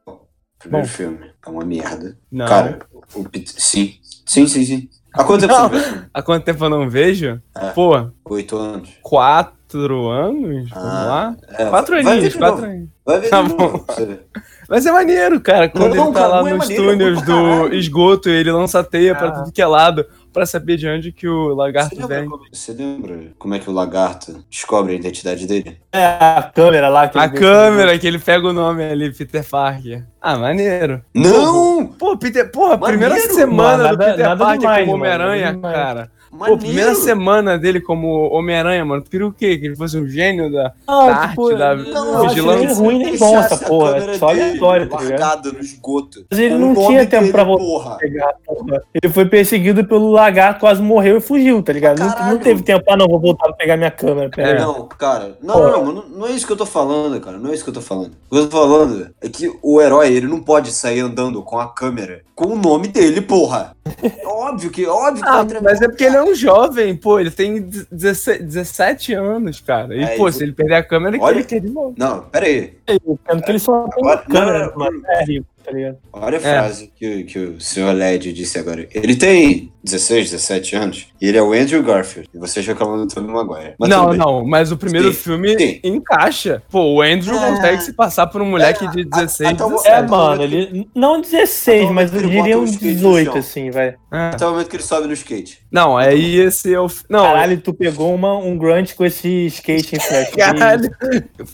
primeiro Bom. filme é uma merda. Não. Cara, o Peter. Sim. Sim, sim, sim. Há quanto tempo Não. você viu? Há quanto tempo eu não vejo? É. Pô, Oito anos. quatro anos? Vamos Ah, lá? É, Quatro vai aninhos, quatro aninhos. Vai ver Tá bom. pra ver. Mas é maneiro, cara. Quando Não, ele tá cara, lá não é nos maneiro, é túneis bom pra do caralho. esgoto e ele lança teia pra Ah. tudo que é lado pra saber de onde que o Você lagarto lembra, vem. como, você lembra como é que o lagarto descobre a identidade dele? É a câmera lá que A ele- câmera que ele pega o nome ali, Peter Parker. Ah, maneiro. Não! Pô, Peter, porra, primeira Maneiro. semana Mano, do nada- Peter nada Parker demais, como mano, Homem-Aranha, nada cara. Pô, Maneiro. primeira semana dele como Homem-Aranha, mano. Tu queria o quê? Que ele fosse um gênio da. Não, da tipo, arte, da não acho vigilância. nem ruim nem bom essa porra. É só aleatório, tá ligado? no esgoto. Mas ele não tinha tempo dele, pra voltar. Porra. pegar, porra. Ele foi perseguido pelo lagarto, quase morreu e fugiu, tá ligado? Não, não teve tempo, ah, não, vou voltar pra pegar minha câmera. Pera aí. Não, cara, não, não, não, não é isso que eu tô falando, cara. Não é isso que eu tô falando. O que eu tô falando é que o herói, ele não pode sair andando com a câmera com o nome dele, porra. É óbvio que, óbvio que Ah, mas é porque ele é um jovem, pô. Ele tem 17, 17 anos, cara. E, É, pô, e- se ele perder a câmera, ele Olha- quer, ele quer de volta. Não, pera aí. Sendo que ele só tem uma Agora- câmera, não, mano. É rico, tá ligado? Olha a frase que, o- que o senhor Led disse agora. Ele tem 16, 17 anos e ele é o Andrew Garfield. E você reclamando do Tobey Maguire. Mas não, não, mas o primeiro Sim, filme sim. encaixa. Pô, o Andrew É. consegue se passar por um moleque É, de 16, até o- 17. É, mano, ele. Não 16, Até o mas eu diria uns skate no 18, chão. assim, vai. É. Até o momento que ele sobe no skate. Não, aí esse é o. Não, Caralho, tu pegou uma, um grunt com esse skate em flash. Caralho.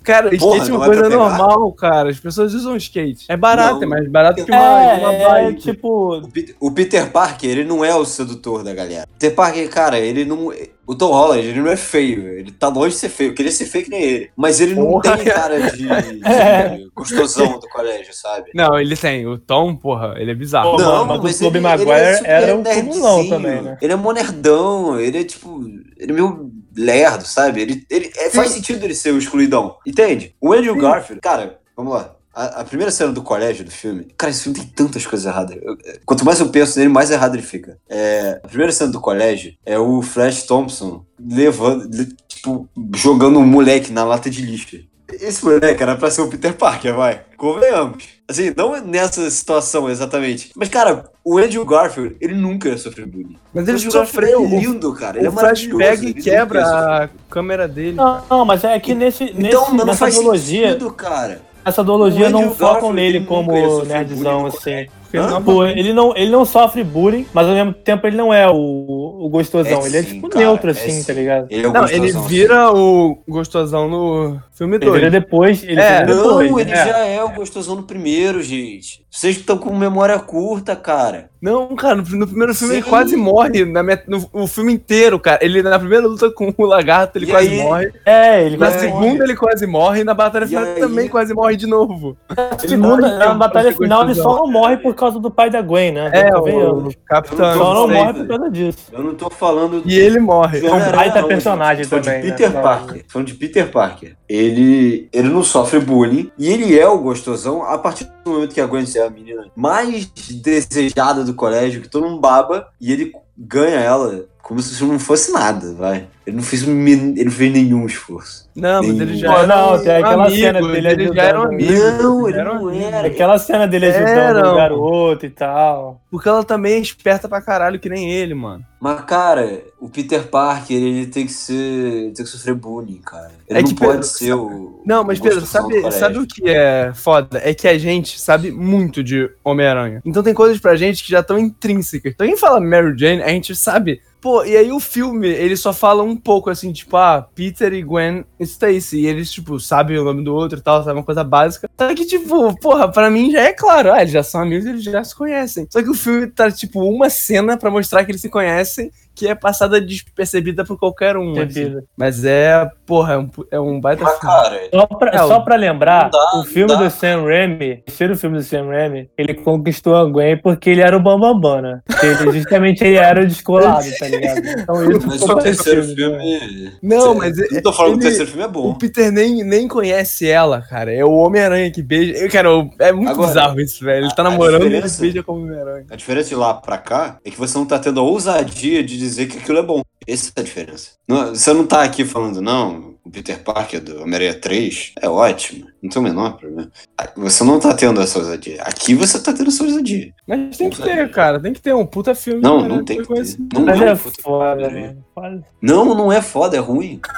Cara, skate Porra, é não uma é coisa normal, cara. As pessoas usam skate. É barato, Não. é mais barato que uma, É, uma é, bike. tipo. O Peter, o Peter Parker, ele não é o sedutor da galera. Peter Parker, cara, ele não. O Tom Holland, ele não é feio. Ele tá longe de ser feio. Eu queria ser feio que nem ele. Mas ele não Porra. tem cara de, de É. gostosão do colégio, sabe? Não, ele tem. O Tom, porra, ele é bizarro. Pô, mano, mas o Tobey Maguire ele é era um nerdzinho. comilão também, né? Ele é monerdão, ele é tipo. Ele é meio lerdo, sabe? Ele, ele, é, faz sentido ele ser o excluidão. Entende? O Andrew Garfield, cara, vamos lá. A, a primeira cena do colégio do filme. Cara, esse filme tem tantas coisas erradas. Eu- quanto mais eu penso nele, mais errado ele fica. É, a primeira cena do colégio é o Flash Thompson levando, le- tipo, jogando um moleque na lata de lixo. Esse moleque era pra ser o Peter Parker, vai. Convenhamos. Assim, não nessa situação exatamente. Mas, cara, o Andrew Garfield, ele nunca ia sofrer bullying. Mas ele sofreu. é lindo, cara. Ele O é flashback ele quebra a câmera dele. Não, não, mas é que nesse, Então, nesse, não nessa faz duologia, sentido, cara. Essa duologia não Andrew focam nele como sofrer nerdzão, assim. Não- Pô, ele não, ele não sofre bullying, mas ao mesmo tempo ele não é o, o gostosão. É ele é sim, tipo cara, neutro, é assim, sim. tá ligado? Ele é o Não, ele vira o gostosão no filme Ele vira 2. depois. Ele É. vira Não, depois. ele é. já é o gostosão no primeiro, gente. Vocês estão com memória curta, cara. Não, cara, no, no primeiro filme ele Sim. quase morre. Na met- no, o filme inteiro, cara. Ele na primeira luta com o lagarto, ele E quase aí? morre. É, ele Na segunda ele quase morre e na batalha final aí? também quase morre de novo. Na segunda, morre na batalha final, ele só não morre por causa do pai da Gwen, né? É, Convenhamos. o Capitão. Eu Só não morre por causa disso. Eu não tô falando E ele morre. É um baita não, personagem falando também, De né? Peter Tá. Parker. Tô falando de Peter Parker. Ele, ele não sofre bullying e ele é o gostosão a partir do momento que a Gwen é a menina mais desejada do colégio, que todo mundo baba, e ele ganha ela como se isso não fosse nada, vai. Ele não fez, um ele não fez nenhum esforço. Não, mas Nenhum. ele já era não, um tem aquela amigo, cena dele ele já era um ajudando. amigo. Não, ele era um não amigo. era. Aquela cena dele ajudando o garoto e tal. Porque ela também é esperta pra caralho, que nem ele, mano. Mas, cara, o Peter Parker, ele tem que ser. tem que sofrer bullying, cara. Ele É não que, pode Pedro, ser o. Não, mas Pedro, sabe, sabe o que é foda? É que a gente sabe muito de Homem-Aranha. Então tem coisas pra gente que já estão intrínsecas. Então quem fala Mary Jane, a gente sabe. Pô, e aí o filme, ele só fala um pouco assim, tipo, ah, Peter e Gwen Stacy. E eles, tipo, sabem o nome do outro e tal, sabe? Uma coisa básica. Só que, tipo, porra, pra mim já é claro, ah, eles já são amigos, eles já se conhecem. Só que o filme tá, tipo, uma cena pra mostrar que eles se conhecem, que é passada despercebida por qualquer um. assim. Mas é, porra, é um, é um baita Mas, filme. cara, Só pra, É, só o- pra lembrar, dá, o filme dá. do Sam Raimi, o terceiro filme do Sam Raimi, ele conquistou a Gwen porque ele era o Bambambam, né? Ele, justamente ele era o descolado, tá ligado? Então isso mas o terceiro filme, filme. Não, Cê- mas Não tô falando que o ele- terceiro filme é O bom. Peter nem, nem conhece ela, cara. É o Homem-Aranha que beija. Eu, Cara, o- é muito Agora, bizarro isso, velho. Ele tá namorando e ele beija como Homem-Aranha. A diferença de lá pra cá é que você não tá tendo a ousadia de dizer que aquilo é bom. Essa é a diferença. Não- você não tá aqui falando, não, o Peter Parker do Homem-Aranha 3 é ótimo. Não tem o menor problema. Você não tá tendo essa ousadia. Aqui você tá tendo essa ousadia. Mas tem que ter, cara. Tem que ter um puta filme. Não, cara, não tem que ter. Não, Mas não, é puta- foda. Foda. não, não é foda, é ruim.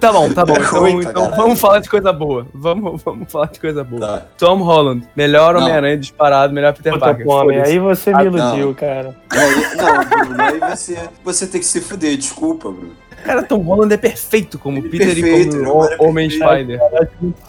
Tá bom, tá bom. É Então, ruim então vamos falar de coisa boa. Vamos, vamos falar de coisa boa. Tá. Tom Holland, melhor. Homem-Aranha disparado, melhor Peter Puta Parker. Foda-se. Aí você me Ah, iludiu, não. cara. Aí- não, Bruno, aí você, você tem que se fuder, desculpa, Bruno. Cara, Tom Holland é perfeito como Ele é Peter perfeito, e é como o Homem perfeito. Spider.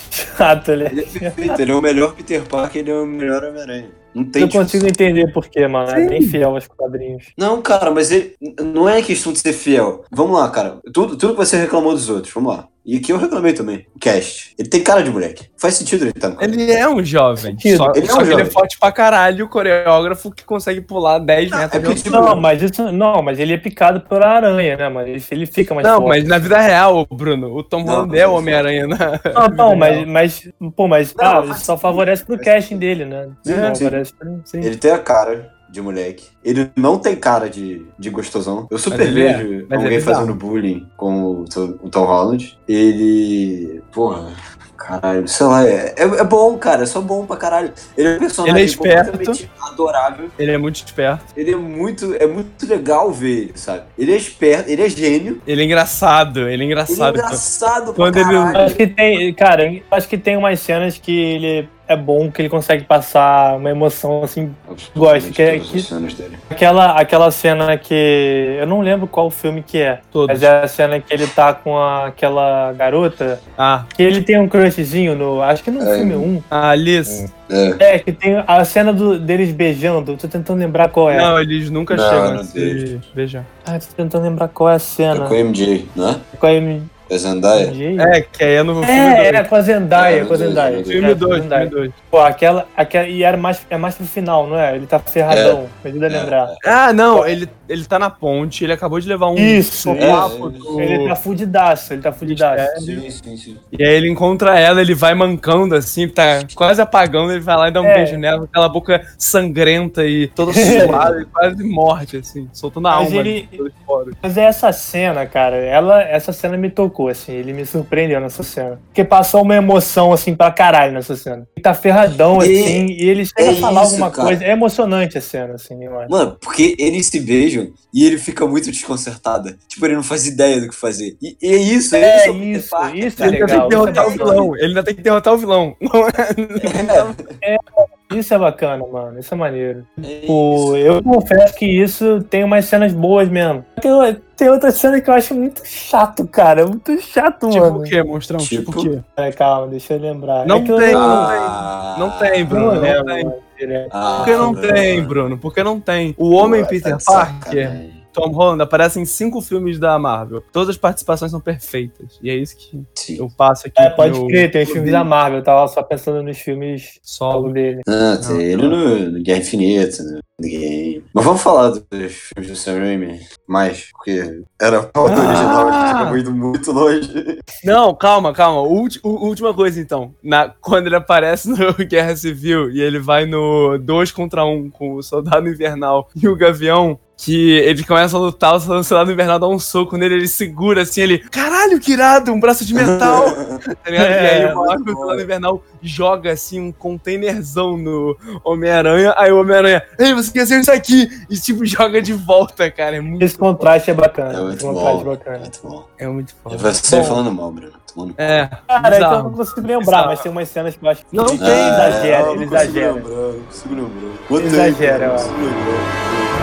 Chato, ele. Ele é perfeito, ele é o melhor Peter Parker, ele é o melhor Homem-Aranha. Não tem Eu consigo discussão. entender por quê, mano. É Sim. bem fiel aos quadrinhos. Não, cara, mas ele não é questão de ser fiel. Vamos lá, cara. Tudo, tudo que você reclamou dos outros, vamos lá. E que eu reclamei também. O cast. Ele tem cara de moleque. Faz sentido ele estar no quadrinho. Ele é um jovem. Só, Ele é só um que ele é jovem. forte pra caralho, o coreógrafo que consegue pular 10 Não, metros é de porque, altura. tipo, Não, mas isso. Não, mas ele é picado pela aranha, né, mano? Ele, ele fica mais Não, forte. mas na vida real, Bruno, o Tom Holland é é o Homem-Aranha na. Não, não, mas, mas, pô, mas Não, ah, isso só favorece pro casting dele, né? Sim, Não, sim. favorece sim. Ele tem a cara de moleque. Ele não tem cara de, de gostosão. Eu super Mas ele é, vejo mas alguém ele dá. fazendo bullying com o, Tom- o Tom Holland. Ele. Porra. Caralho, sei lá, é, é, é bom, cara, é só bom pra caralho. Ele é um personagem Ele é esperto. completamente adorável. Ele é muito esperto. Ele é muito, é muito legal ver ele, sabe? Ele é esperto, ele é gênio. Ele é engraçado. Ele é Ele é engraçado. engraçado Quando pra ele- caralho. Acho que tem, cara, eu acho que tem umas cenas que ele é bom, que ele consegue passar uma emoção assim. Gosto, que é- que- cenas dele. Aquela, aquela cena que. Eu não lembro qual filme que é. Todos. Mas é a cena que ele tá com a- aquela garota. Ah, Que ele tem um crushzinho no. Acho que no É. filme 1. a Alice. É. É, que tem a cena do, deles beijando. Tô tentando lembrar qual é. Não, eles nunca Não, chegam não a se beijar. Ah, tô tentando lembrar qual é a É cena. com a MJ, né? É a É Zendaya. É, que aí é no filme É, 2. é com a Zendaya, É, com a Zendaya. Filme É, a 2, Zendaya. filme 2. Pô, aquela, aquela. E era mais, é mais pro final, não é? Ele tá ferradão. Ajuda a É, lembrar. Ah, não, ele, ele tá na ponte, ele acabou de levar um Isso, isso. do... Ele tá fudidaço, ele tá fudidaço. Sim, sim, sim. E aí ele encontra ela, ele vai mancando assim, tá quase apagando, ele vai lá e dá um É. beijo nela, com aquela boca sangrenta e toda suada e quase morte, assim, soltando a Mas alma ele-. Mas é essa cena, cara, ela, essa cena me tocou, assim, ele me surpreendeu nessa cena. Porque passou uma emoção, assim, pra caralho nessa cena. Ele tá ferradão, E- assim, e ele chega é a falar isso, alguma cara. coisa. É emocionante a cena, assim, eu acho. Mano, porque eles se beijam e ele fica muito desconcertado. Tipo, ele não faz ideia do que fazer. E, e é isso, É esse o Peter isso, Parker, isso. Ele ainda tem que derrotar o isso é vilão, ele ainda tem que derrotar o vilão. Não é? Isso é bacana, mano, isso é maneiro. É Pô, isso. eu confesso que isso tem umas cenas boas mesmo. Tem, tem outra cena que eu acho muito chato, cara, é muito chato, Tipo mano. o quê, monstrão? Tipo, Tipo? o quê? É, calma, deixa eu lembrar. Não É que eu tem, não- não tem. Não tem, Não, Bruno, não, não tem. mano, direto. ah, Por que não Bruno. tem, Bruno? Por que não tem? O Homem Pô, Peter tá Parker, sacanagem. Tom Holland, aparece em cinco filmes da Marvel. Todas as participações são perfeitas. E é isso que Sim. eu passo aqui. É, pode meu- crer, tem os filmes da Marvel, eu tava só pensando nos filmes Solo. dele. Ah, tem Não, ele no, no Guerra Infinita, no Game. Mas vamos falar dos filmes do Sam Raimi. mais, porque era a pauta Ah! original, a gente acabou indo muito longe. Não, calma, calma. Ulti- última coisa, então. Na, quando ele aparece no Guerra Civil e ele vai no 2 contra 1 com o Soldado Invernal e o Gavião, que ele começa a lutar, o Soldado Invernal dá um soco nele, ele segura assim, ele... Caralho, que irado, um braço de metal! Tá ligado? e aí É, o Soldado Invernal joga assim um containerzão no Homem-Aranha, aí o Homem-Aranha, ei, você esqueceu isso aqui! E tipo, joga de volta, cara. É muito, Esse contraste é bacana. É esse muito contraste bom. bacana. Muito bom. é muito E foda. você Bom. falando mal, Bruno. É, Cara, é que eu bizarro. não consigo lembrar, mas tem umas cenas que eu acho que Não tem, exagera, não ele exagera. não consigo lembrar. Exagera, não consigo lembrar. Do filme.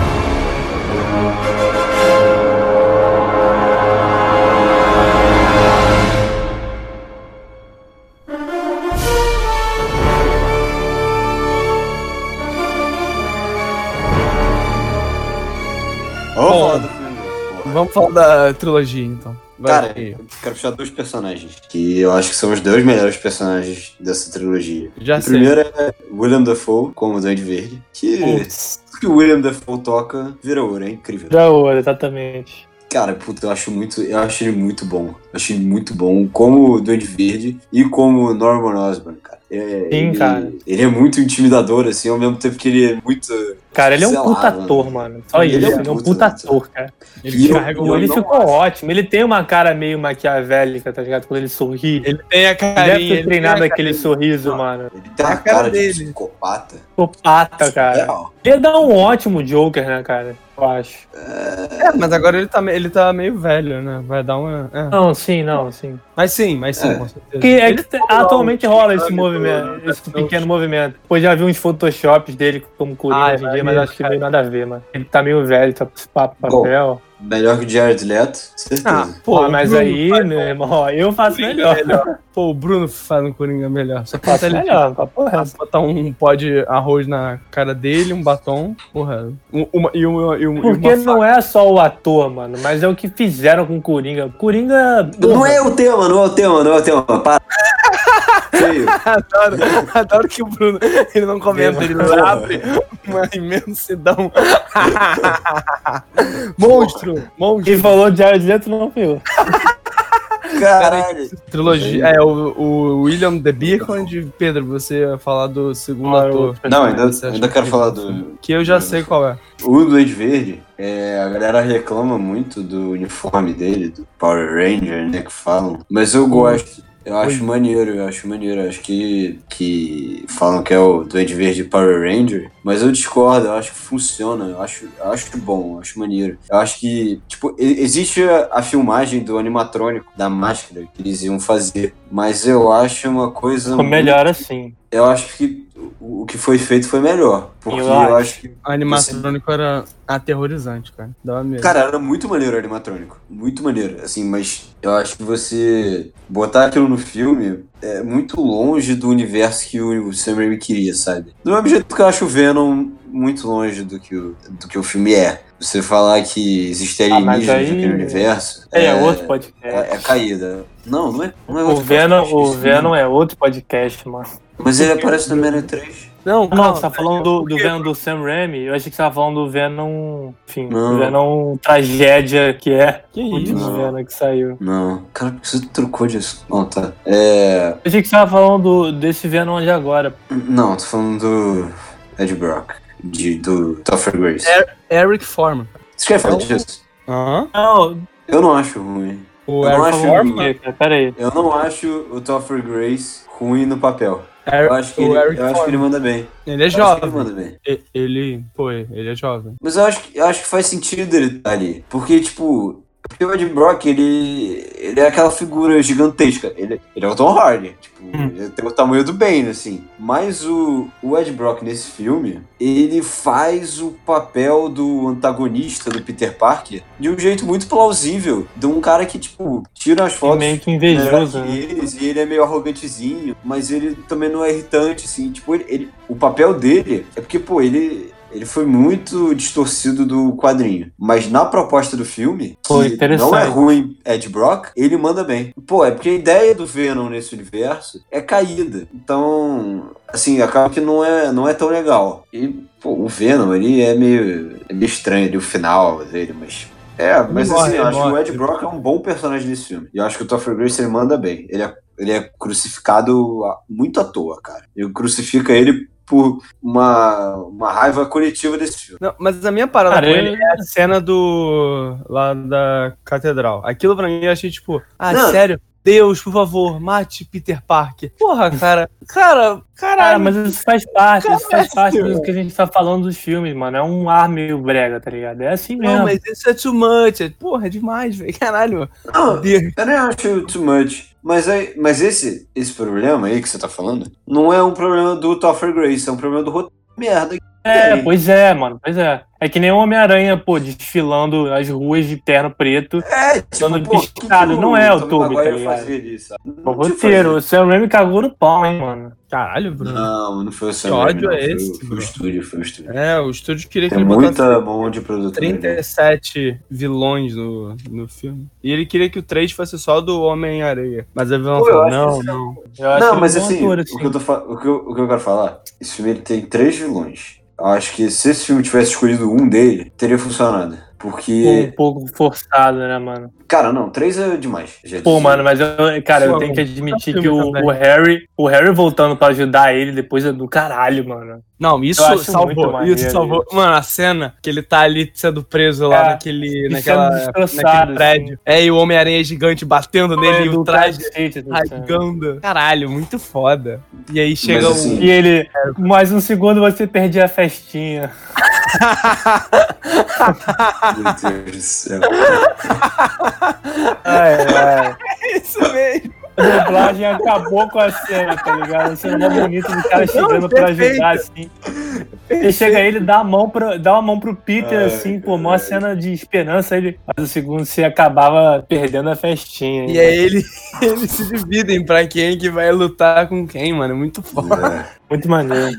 Vamos falar da trilogia, então. Vai Cara, aí. eu quero puxar dois personagens que eu acho que são os dois melhores personagens dessa trilogia. Já o sei. primeiro é William Dafoe, como Duende Verde, que que o William Dafoe toca vira ouro, é incrível. já ouro, exatamente. Cara, puta, eu acho muito, eu acho ele muito bom. Ele muito bom como Duende Verde e como Norman Osborn, cara. É, Sim, ele, cara. Ele é muito intimidador, assim, ao mesmo tempo que ele é muito. Cara, ele é um Sei puta mano. ator, mano. Só Ele isso, é um ele é um puta puta ator. cara. Ele eu- eu ele não ficou ótimo. Ele tem uma cara meio maquiavélica, tá ligado? Quando ele sorri. Ele Ele tem a carinha. deve ter ele treinado a aquele sorriso, mano. Ele tem É uma a cara cara, de dele. psicopata. Psicopata, cara. Real. Ele ia dar um ótimo Joker, né, cara? Eu acho. É, mas agora ele tá, ele tá meio velho, né? Vai dar uma. é. Não, sim, não, sim. Mas sim, mas sim, É. com certeza. Que é Ele que ficou atualmente rola esse movimento, esse pequeno movimento. Pois já vi uns photoshops dele como Coringa Ai, hoje em dia, vai mas ver, acho que não tem nada a ver, mano. Ele tá meio velho, tá com Bom, papel. Melhor que o Jared Leto, certeza. Ah, Pô, pô, mas Bruno aí, faz meu irmão, ó, eu faço melhor. melhor. Pô, o Bruno faz um Coringa melhor. Só falta ele melhor, papo Ah, reto. botar um pó de arroz na cara dele, um batom, porra. Um- uma, e uma, e uma, e Porque uma não é só o ator, mano, mas é o que fizeram com o Coringa. Coringa. Não é o tema, não é o tema, não é o tema. Para. Feio. Adoro, adoro que o Bruno ele não comenta, ele abre uma imensidão. monstro, monstro. Quem falou de Jared Leto não fui eu. Caralho. Trilogia. É, o, o William The Beacon de Pedro, você ia falar do segundo Ah, ator. eu- Não, ainda, ainda quero que- falar do. Que eu já sei qual é. O Duende Verde, é, a galera reclama muito do uniforme dele, do Power Ranger, né, que falam. Mas eu gosto. Eu acho maneiro, eu acho maneiro. Eu acho que, que falam que é o Duende Verde Power Ranger, mas eu discordo, eu acho que funciona, eu acho, eu acho bom, eu acho maneiro. Eu acho que, tipo, existe a, a filmagem do animatrônico, da máscara que eles iam fazer, mas eu acho uma coisa. Ficou melhor assim. Eu acho que o, que foi feito foi melhor, porque Eu eu acho. acho que O animatrônico era aterrorizante, cara. Dava medo. Cara, era muito maneiro o animatrônico. Muito maneiro, assim, mas eu acho que você botar aquilo no filme é muito longe do universo que o Sam Raimi queria, sabe? Do mesmo jeito que eu acho o Venom muito longe do que o, do que o filme é. Você falar que existe Ah, alienígenas aí- naquele universo. É, outro podcast. É, é caída. Não, não é. Não é O outro Venom, podcast, o isso Venom é outro podcast, mano. não. Mas ele aparece no Homem-Aranha 3. Não, Não, calma, você tá falando do, do Venom do Sam Raimi? Eu achei que você tava falando do Venom. Enfim, Não. do Venom tragédia que é. Que O isso? Não. Venom que saiu. Não. Cara, por que você trocou disso? Não, tá. É. Eu achei que você tava falando do, desse Venom de agora. Não, tô falando do Ed Brock. De, do Topher Grace. Eric Foreman. Você quer falar Não. disso? Não, Eu não acho ruim. O Eu não Eric acho Foreman. por quê, cara? Pera aí. Eu não acho o Topher Grace ruim no papel. Eric- Eu acho que, ele, eu acho que ele manda bem. Ele é Eu acho que ele jovem. manda bem. Ele, pô, ele é jovem. Mas eu acho, que, eu acho que faz sentido ele estar ali. Porque, tipo, porque o Ed Brock, ele, ele é aquela figura gigantesca. Ele, ele é o Tom Hardy. Tipo, Hum. ele tem o tamanho do Bane, assim. Mas o, o Ed Brock nesse filme, ele faz o papel do antagonista do Peter Parker de um jeito muito plausível. De um cara que, tipo, tira as fotos Meio invejoso, né? eles, e ele é meio arrogantezinho, mas ele também não é irritante, assim, tipo, ele, ele- o papel dele é porque, pô, ele, ele foi muito distorcido do quadrinho, mas na proposta do filme, Foi que interessante. não é ruim Ed Brock, ele manda bem. Pô, é porque a ideia do Venom nesse universo é caída, então, assim, acaba que não é, não é tão legal. E, pô, o Venom, ele é meio, é meio estranho ali, o final dele, mas É, mas morre, assim, eu acho que o morre. Ed Brock é um bom personagem nesse filme. E eu acho que o Topher Grace ele manda bem. Ele é, ele é crucificado muito à toa, cara. Ele crucifica ele por uma, uma raiva coletiva desse filme. Não, mas a minha parada Cara, com ele é a cena do. lá da catedral. Aquilo pra mim eu achei tipo, ah, Não. sério? Deus, por favor, mate Peter Parker. Porra, cara. Cara, Cara, caralho. mas isso faz parte, isso faz parte do que a gente tá falando dos filmes, mano. É um ar meio brega, tá ligado? É assim mesmo. Não, mas isso é too much. É- Porra, é demais, velho. Caralho. Não, Deus. eu nem acho too much. Mas, aí, mas esse, esse problema aí que você tá falando não é um problema do Topher Grace, é um problema do roteiro. Merda. É, pois é, mano, pois é. É que nem o Homem-Aranha, pô, desfilando as ruas de terno preto. É, tipo, Dando pô, piscado, que não é o Maguire tá ligado? fazia sabe? O Não roteiro, fazer. o Sam Raimi cagou no pau, hein, mano. Caralho, Bruno. Não, não foi o Sam Que ódio Raimi, não, é foi, esse, o- foi o estúdio, foi o estúdio. É, o estúdio queria que Tem ele muita botasse mão de produtor. ali. 37 vilões no, no filme. E ele queria que o 3 fosse só do Homem-Areia. Mas a vilã Pô, eu falou, não, que é não. Eu acho Não, ele mas bom assim, ator, O, que eu tô fa- o, que eu, o que eu quero falar, esse filme ele tem três vilões. Eu acho que se esse filme tivesse escolhido um dele, teria funcionado. Um Porque. pouco forçado, né, mano? Cara, não, três é demais. Pô, mano, mas eu, cara, eu Pô, tenho que admitir que o, o Harry, o Harry voltando pra ajudar ele depois é do caralho, mano. Não, isso salvou. Isso salvou. Mano, a cena que ele tá ali sendo preso lá É, naquele, naquela, naquele prédio. É, e o Homem-Aranha gigante batendo nele e o traje rasgando. Caralho, muito foda. E aí chega Mas, assim, E ele, mais um segundo você perdia a festinha. Meu Deus do céu. Ai, ai. o. Isso mesmo. A dublagem acabou com a cena, tá ligado? A cena bonita do cara chegando pra perfeito. ajudar, assim. Ele chega aí, ele dá a mão pra, dá uma mão pro Peter, Ai, assim, pô, mó ai. cena de esperança. Ele, mas o segundo você acabava perdendo a festinha. E aí ele, eles se dividem pra quem que vai lutar com quem, mano. Muito foda. É. Muito maneiro.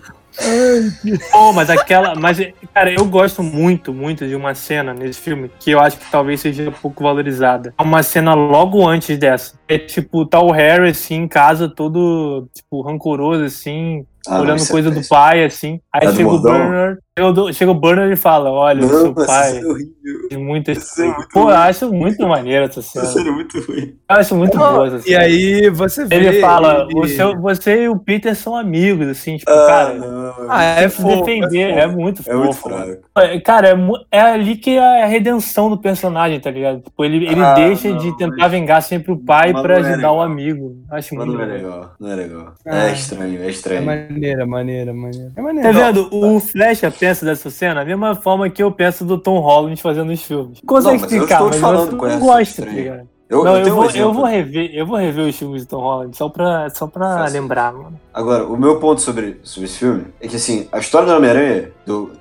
Pô, mas aquela. Mas, cara, eu gosto muito, muito de uma cena nesse filme que eu acho que talvez seja pouco valorizada. É uma cena logo antes dessa. É tipo, tá o Harry, assim, em casa, todo, tipo, rancoroso, assim, Ah, não, olhando é coisa do pai, assim. Aí É chega o? Bernard. Chega o, chega o Bernard e fala: Olha, o seu Não, essa pai. é horrível. Tem muitas. Essa cena é muito Pô, eu ruim. acho muito maneiro essa cena. cena é muito ruim. Eu acho muito boa essa E cena. aí você vê. Ele fala, ele- o seu, você e o Peter são amigos, assim, tipo, Ah, cara, não, Ah, é se fofo. defender, é é, fofo. muito É muito fofo. mano. fraco. É, Cara, é, é ali que é a redenção do personagem, tá ligado? Tipo, ele, ele Ah, deixa não, de tentar mas- vingar sempre o pai mas pra não é ajudar o amigo. Acho Mas muito não é maneiro. legal. Não é legal. Ah. É estranho, é É estranho. maneira, maneira, maneira. É Tá maneira. vendo? O Flecha pensa dessa cena da mesma forma que eu penso do Tom Holland fazendo os filmes. Consegue Não, mas eu explicar, estou mas com não gosta, tá ligado? Eu, não, eu eu, um vou, eu vou rever, eu vou rever os filmes do Tom Holland, só pra, só pra Faz lembrar, mano. Agora, o meu ponto sobre, sobre esse filme é que, assim, a história do Homem-Aranha, do,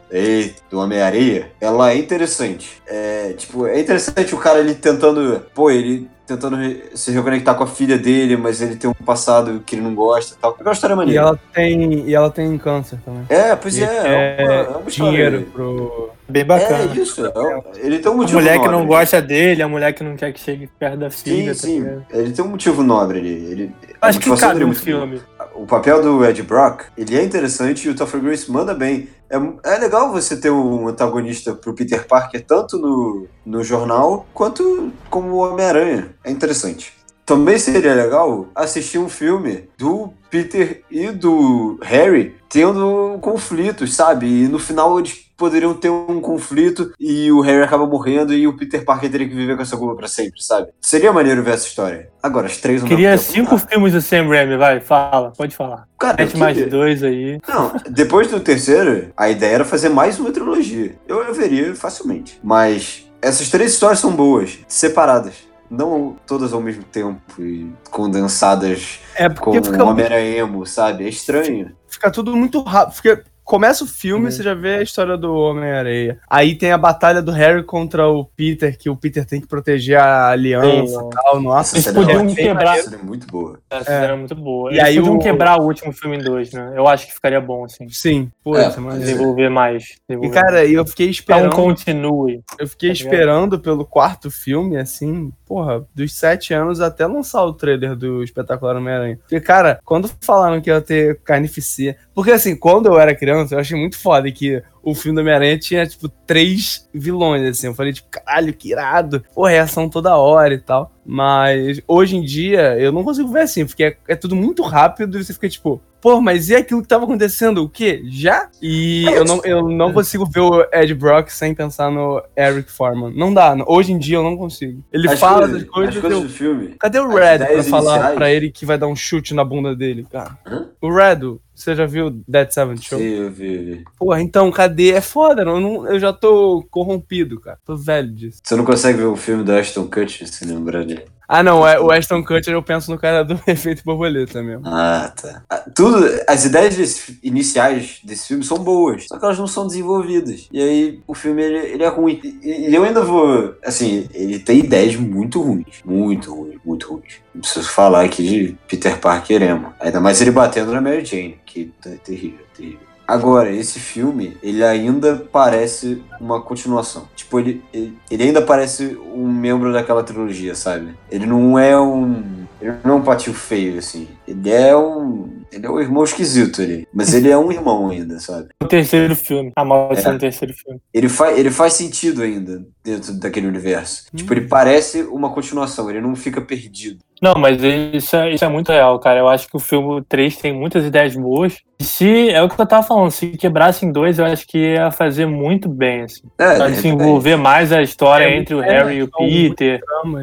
do Homem-Areia, ela é interessante. É, tipo, é interessante o cara ele tentando, pô, ele tentando se reconectar com a filha dele, mas ele tem um passado que ele não gosta e tal. É uma história E maneira. ela tem, e ela tem câncer também. É, pois E é, é, uma, é uma dinheiro pro. Bem bacana. É isso, é um- ele tem um A motivo mulher que não nobre. gosta dele, a mulher que não quer que chegue perto da Sim, filha. tá sim, ligado? ele tem um motivo nobre ali. Ele, a Acho que cabe é no filme. o papel do Ed Brock, ele é interessante e o Topher Grace manda bem. É, é legal você ter um antagonista pro Peter Parker, tanto no, no jornal, quanto como Homem-Aranha. É interessante. Também seria legal assistir um filme do Peter e do Harry tendo conflitos, sabe? E no final eles poderiam ter um conflito e o Harry acaba morrendo e o Peter Parker teria que viver com essa culpa pra sempre, sabe? Seria maneiro ver essa história. Agora, as três Queria cinco filmes do Sam Raimi, vai, fala, pode falar. Cara, Mete mais queria. dois aí. Não, depois do terceiro, a ideia era fazer mais uma trilogia. Eu, eu veria facilmente. Mas essas três histórias são boas, separadas. Não todas ao mesmo tempo e condensadas É com porque fica, um Homem-Aranha emo, sabe? É estranho. fica tudo muito rápido. Porque começa o filme, Uhum. você já vê a história do Homem-Areia. Aí tem a batalha do Harry contra o Peter, que o Peter tem que proteger a aliança e tal. Nossa, Eles Essa podiam é- quebrar- essa cena é muito boa. Essa era muito boa. E Eles aí podiam o- quebrar o último filme em dois, né? Eu acho que ficaria bom, assim. sim, pô, É, isso é maneiro. Desenvolver mais. E desenvolver cara, eu fiquei mais. esperando. Então continue. Eu fiquei Tá ligado? esperando pelo quarto filme, assim, porra, dos sete anos até lançar o trailer do Espetacular Homem-Aranha. Porque, cara, quando falaram que ia ter carnificina. Porque, assim, quando eu era criança, criança, eu achei muito foda que o filme do Homem-Aranha tinha, tipo, três vilões, assim. Eu falei, tipo, caralho, que irado. Pô, reação toda hora e tal. Mas hoje em dia eu não consigo ver assim, porque é, é tudo muito rápido e você fica tipo, pô, mas e aquilo que tava acontecendo? O quê? Já? E eu não, eu não consigo ver o Ed Brock sem pensar no Eric Foreman. Não dá. Hoje em dia eu não consigo. Ele As fala coisas- das coisas. as coisas eu- do filme. Cadê o Red pra ideias falar iniciais- pra ele que vai dar um chute na bunda dele, cara? Hã? O Red, você já viu Dead Seven Show? Sim, eu vi, eu vi. Porra, então, cadê? É foda, eu, não, eu já tô corrompido, cara. Tô velho disso. Você não consegue ver o filme do Ashton Kutcher se lembrar dele. Ah, não, é, o Ashton Kutcher eu penso no cara do efeito borboleta mesmo. Ah, tá. Ah, Tudo, as ideias desse- iniciais desse filme são boas, só que elas não são desenvolvidas. E aí o filme ele, ele é ruim. E, e eu ainda vou, assim, ele tem ideias muito ruins, muito ruins, muito ruins. Não preciso falar aqui de Peter Parker emo. Ainda mais ele batendo na Mary Jane, que é terrível, terrível. Agora, esse filme, ele ainda parece uma continuação. Tipo, ele, ele, ele ainda parece um membro daquela trilogia, sabe? Ele não é um. Ele não é um patinho feio, assim. Ele é um. Ele é um irmão esquisito ali. Mas ele é um irmão ainda, sabe? O terceiro filme. A maldição É. do terceiro filme. Ele, fa ele faz sentido ainda dentro daquele universo. Hum. Tipo, ele parece uma continuação, ele não fica perdido. Não, mas isso é, isso é muito real, cara. Eu acho que o filme 3 tem muitas ideias boas. E se, é o que eu tava falando, se quebrasse em dois, eu acho que ia fazer muito bem, assim. É, Pra de desenvolver mais a história É, entre o é, Harry e o Peter,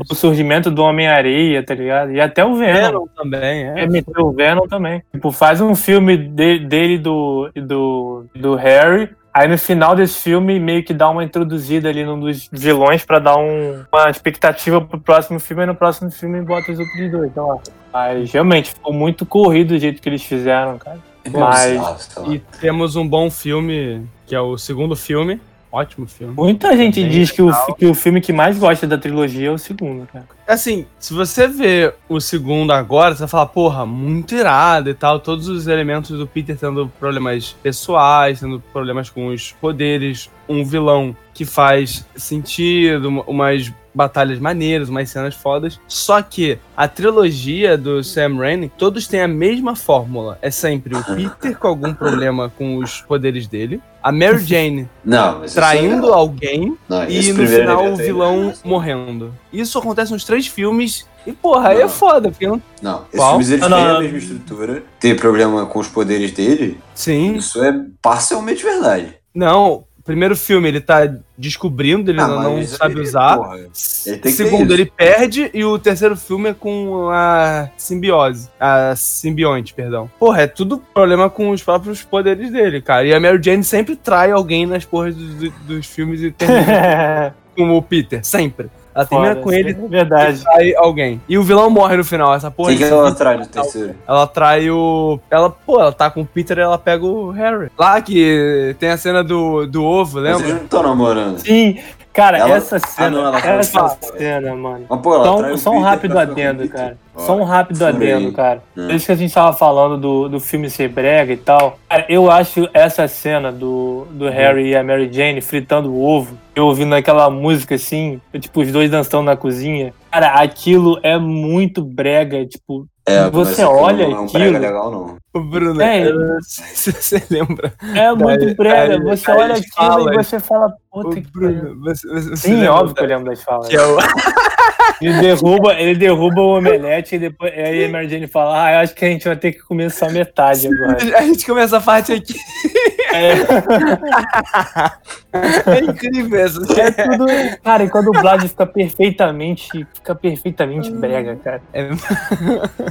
o surgimento do Homem-Areia, tá ligado? E até o Venom. Venom também, é. É, meter o Venom também. Tipo, faz um filme de- dele e do, do, do Harry. Aí no final desse filme, meio que dá uma introduzida ali num dos vilões pra dar um- uma expectativa pro próximo filme. E no próximo filme bota os outros dois, então, ó. Mas realmente ficou muito corrido do jeito que eles fizeram, cara. Mas- bizarro, sei lá. E temos um bom filme, que é o segundo filme. Ótimo filme. Muita gente Bem diz que o, que o filme que mais gosta da trilogia é o segundo, cara. Assim, se você vê o segundo agora, você vai falar, porra, muito irado e tal. Todos os elementos do Peter tendo problemas pessoais, tendo problemas com os poderes, um vilão que faz sentido, uma- umas batalhas maneiras, umas cenas fodas. Só que a trilogia do Sam Raimi, todos têm a mesma fórmula. É sempre o Peter com algum problema com os poderes dele, a Mary Jane Não, isso traindo é... alguém Não, e no final o vilão morrendo. Isso acontece nos três filmes. E, porra, aí é foda, porque não. Não, esses Qual? filmes eles Ah, não, têm a mesma estrutura, tem problema com os poderes dele, Sim. isso é parcialmente verdade. Não. Primeiro filme ele tá descobrindo, ele Ah, não sabe aí, usar. porra, ele tem Segundo, ele perde. E o terceiro filme é com a simbiose. A simbionte, perdão. Porra, é tudo problema com os próprios poderes dele, cara. E a Mary Jane sempre trai alguém nas porras dos, dos- dos filmes e termina com o Peter. Sempre. Ela termina Foda, com ele é verdade. e trai alguém. E o vilão morre no final. Essa porra. Quem que desse ela atrás no terceiro? Ela trai o. Ela, pô, ela tá com o Peter e ela pega o Harry. Lá que tem a cena do, do ovo, lembra? não estão namorando. Sim, cara, Ela- essa cena, Ah, não, essa cena, mano. Mas, pô, ela Só, um- rápido adendo, cara. Ó, Só um rápido furei. adendo, cara. Hum. Por isso que a gente tava falando do, do filme ser brega e tal. Cara, eu acho essa cena do, do Hum. Harry e a Mary Jane fritando o ovo, eu ouvindo aquela música assim, tipo, os dois dançando na cozinha. Cara, aquilo é muito brega, tipo, É, Você aquilo olha não é um aquilo- brega legal, não. O Bruno, É. eu não sei se você lembra. é muito brega. daí- Você olha aquilo e falas. você fala, puta que pariu. Bruno, você, você, Sim, lembra óbvio que da- eu lembro das falas. Que é o... Ele derruba, ele derruba o omelete e depois aí a Mary Jane fala, ah, eu acho que a gente vai ter que comer só metade agora. A gente começa a parte aqui. É, É incrível essa é tudo. Cara, e quando o dublagem fica perfeitamente. Fica perfeitamente brega, cara. É-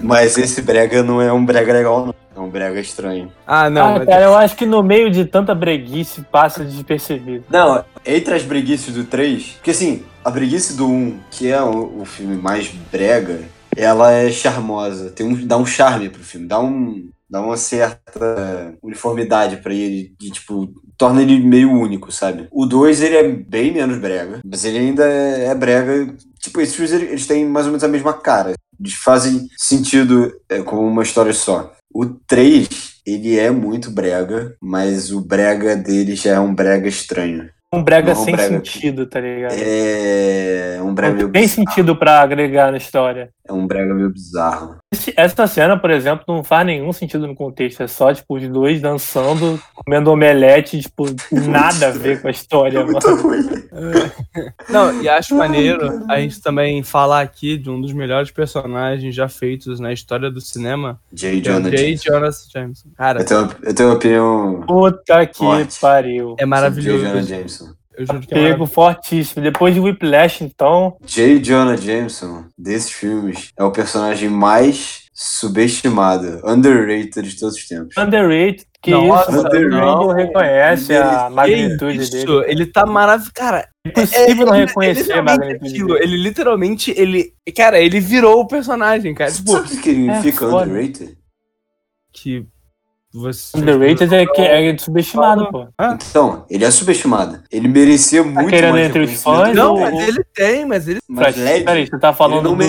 Mas esse brega não é um brega legal, não. É um brega estranho. Ah, não. ah, cara, eu acho que no meio de tanta breguice passa despercebido. Não, entre as breguices do 3, porque assim, a breguice do 1, que é o, o filme mais brega, ela é charmosa, tem um, dá um charme pro filme, dá um dá uma certa uniformidade pra ele, de tipo, torna ele meio único, sabe? O 2 ele é bem menos brega, mas ele ainda é, é brega, tipo, esses filmes eles têm mais ou menos a mesma cara. Eles fazem sentido é, como uma história só. O 3, ele é muito brega, mas o brega dele já é um brega estranho. Um brega Não, sem brega. sentido, tá ligado? É um brega meio tem bizarro. sentido pra agregar na história. É um brega meio bizarro. Esse- Essa cena, por exemplo, não faz nenhum sentido no contexto. É só, tipo, os dois dançando, comendo omelete, tipo, nada a ver com a história, mano. Muito ruim. Não, e acho maneiro a gente também falar aqui de um dos melhores personagens já feitos na história do cinema, J. que é Jonah J. Jonas Jameson. Cara, Eu tenho, eu tenho uma opinião Puta que Forte. pariu. é sobre J. Jonah maravilhoso. Jameson. Eu juro que é Pego fortíssimo. Depois de Whiplash, então, J. Jonah Jameson, desses filmes, é o personagem mais subestimado, underrated de todos os tempos. underrated, que Nossa, isso, todo não. reconhece a Que magnitude Isso, dele. ele tá maravilhoso. Cara, É impossível não ele- reconhecer ele a magnitude aquilo. dele. Ele literalmente, ele. Cara, ele virou o personagem, cara. Tipo, Sabe o que significa é foda. underrated? que você. Underrated é, que é subestimado, pô. Então, ele é subestimado. Ele merecia muito querendo mais entre os fãs Não, ou- mas ele tem, mas ele. Mas Peraí, Led, Peraí, você tá falando não do,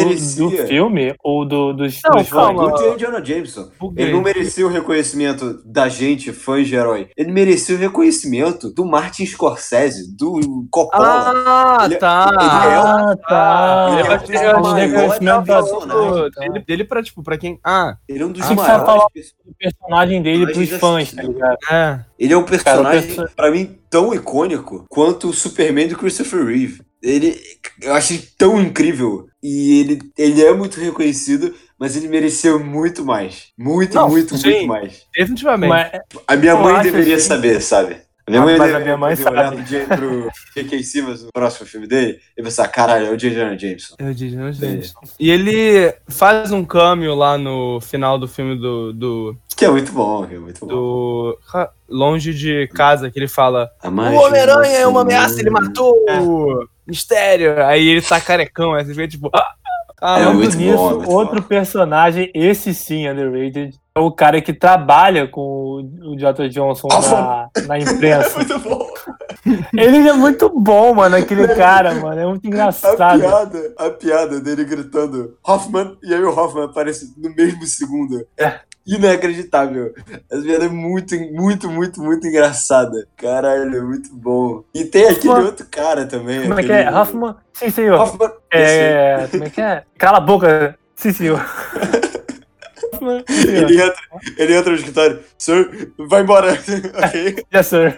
do filme ou do, dos, Não, dos calma. fãs? do J. Jonah Jameson. Buguei. Ele não merecia o reconhecimento da gente, fãs de herói. Ele merecia o reconhecimento do Martin Scorsese, do Coppola. Ah, Ele- tá. ele é Ah, tá. ele é achei- eu achei maior reconhecimento da- personagem. tá. Dele, dele pra, tipo, pra quem. Ah, Ele é um dos maiores. ia falar- perso- O personagem dele pros Personagem fãs, tá desse ligado? é. Ele é um personagem, perso- pra mim, tão icônico quanto o Superman do Christopher Reeve. Ele, eu acho ele tão incrível. E ele, ele é muito reconhecido, mas ele merecia muito mais. Muito, Não, muito, sim. muito mais. Definitivamente. Mas, A minha mãe deveria assim- saber, sabe? A minha Ah, mãe mas a deveria minha mãe poder olhar no dia pro J.K. Simmons, no próximo filme dele, e pensar, caralho, é o J. Jonah Jameson. Eu disse, não sei. E ele faz um cameo lá no final do filme do. do, Que é muito bom, é muito bom. do Longe de casa, que ele fala: A O Homem-Aranha é uma ameaça, ele matou o Mistério. Aí ele tá carecão, aí você vê tipo. Ah, É muito Falando nisso, bom, é outro personagem, esse sim, underrated, é o cara que trabalha com o- J. Johnson na, na É imprensa. muito bom. Ele é muito bom, mano, aquele cara, mano. É muito A engraçado. piada, a piada dele gritando Hoffman, e aí o Hoffman aparece no mesmo segundo. É. Inacreditável. Essa piada é muito, muito, muito, muito engraçada. Caralho, é muito bom. E tem aquele Hoffman- outro cara também. Como é que é? Hoffman? Sim, senhor. Hoffman. esse. É, como é que é? Cala a boca. Sim, senhor. Ele entra, ele entra no escritório. Sir, vai embora. ok? Yes, sir.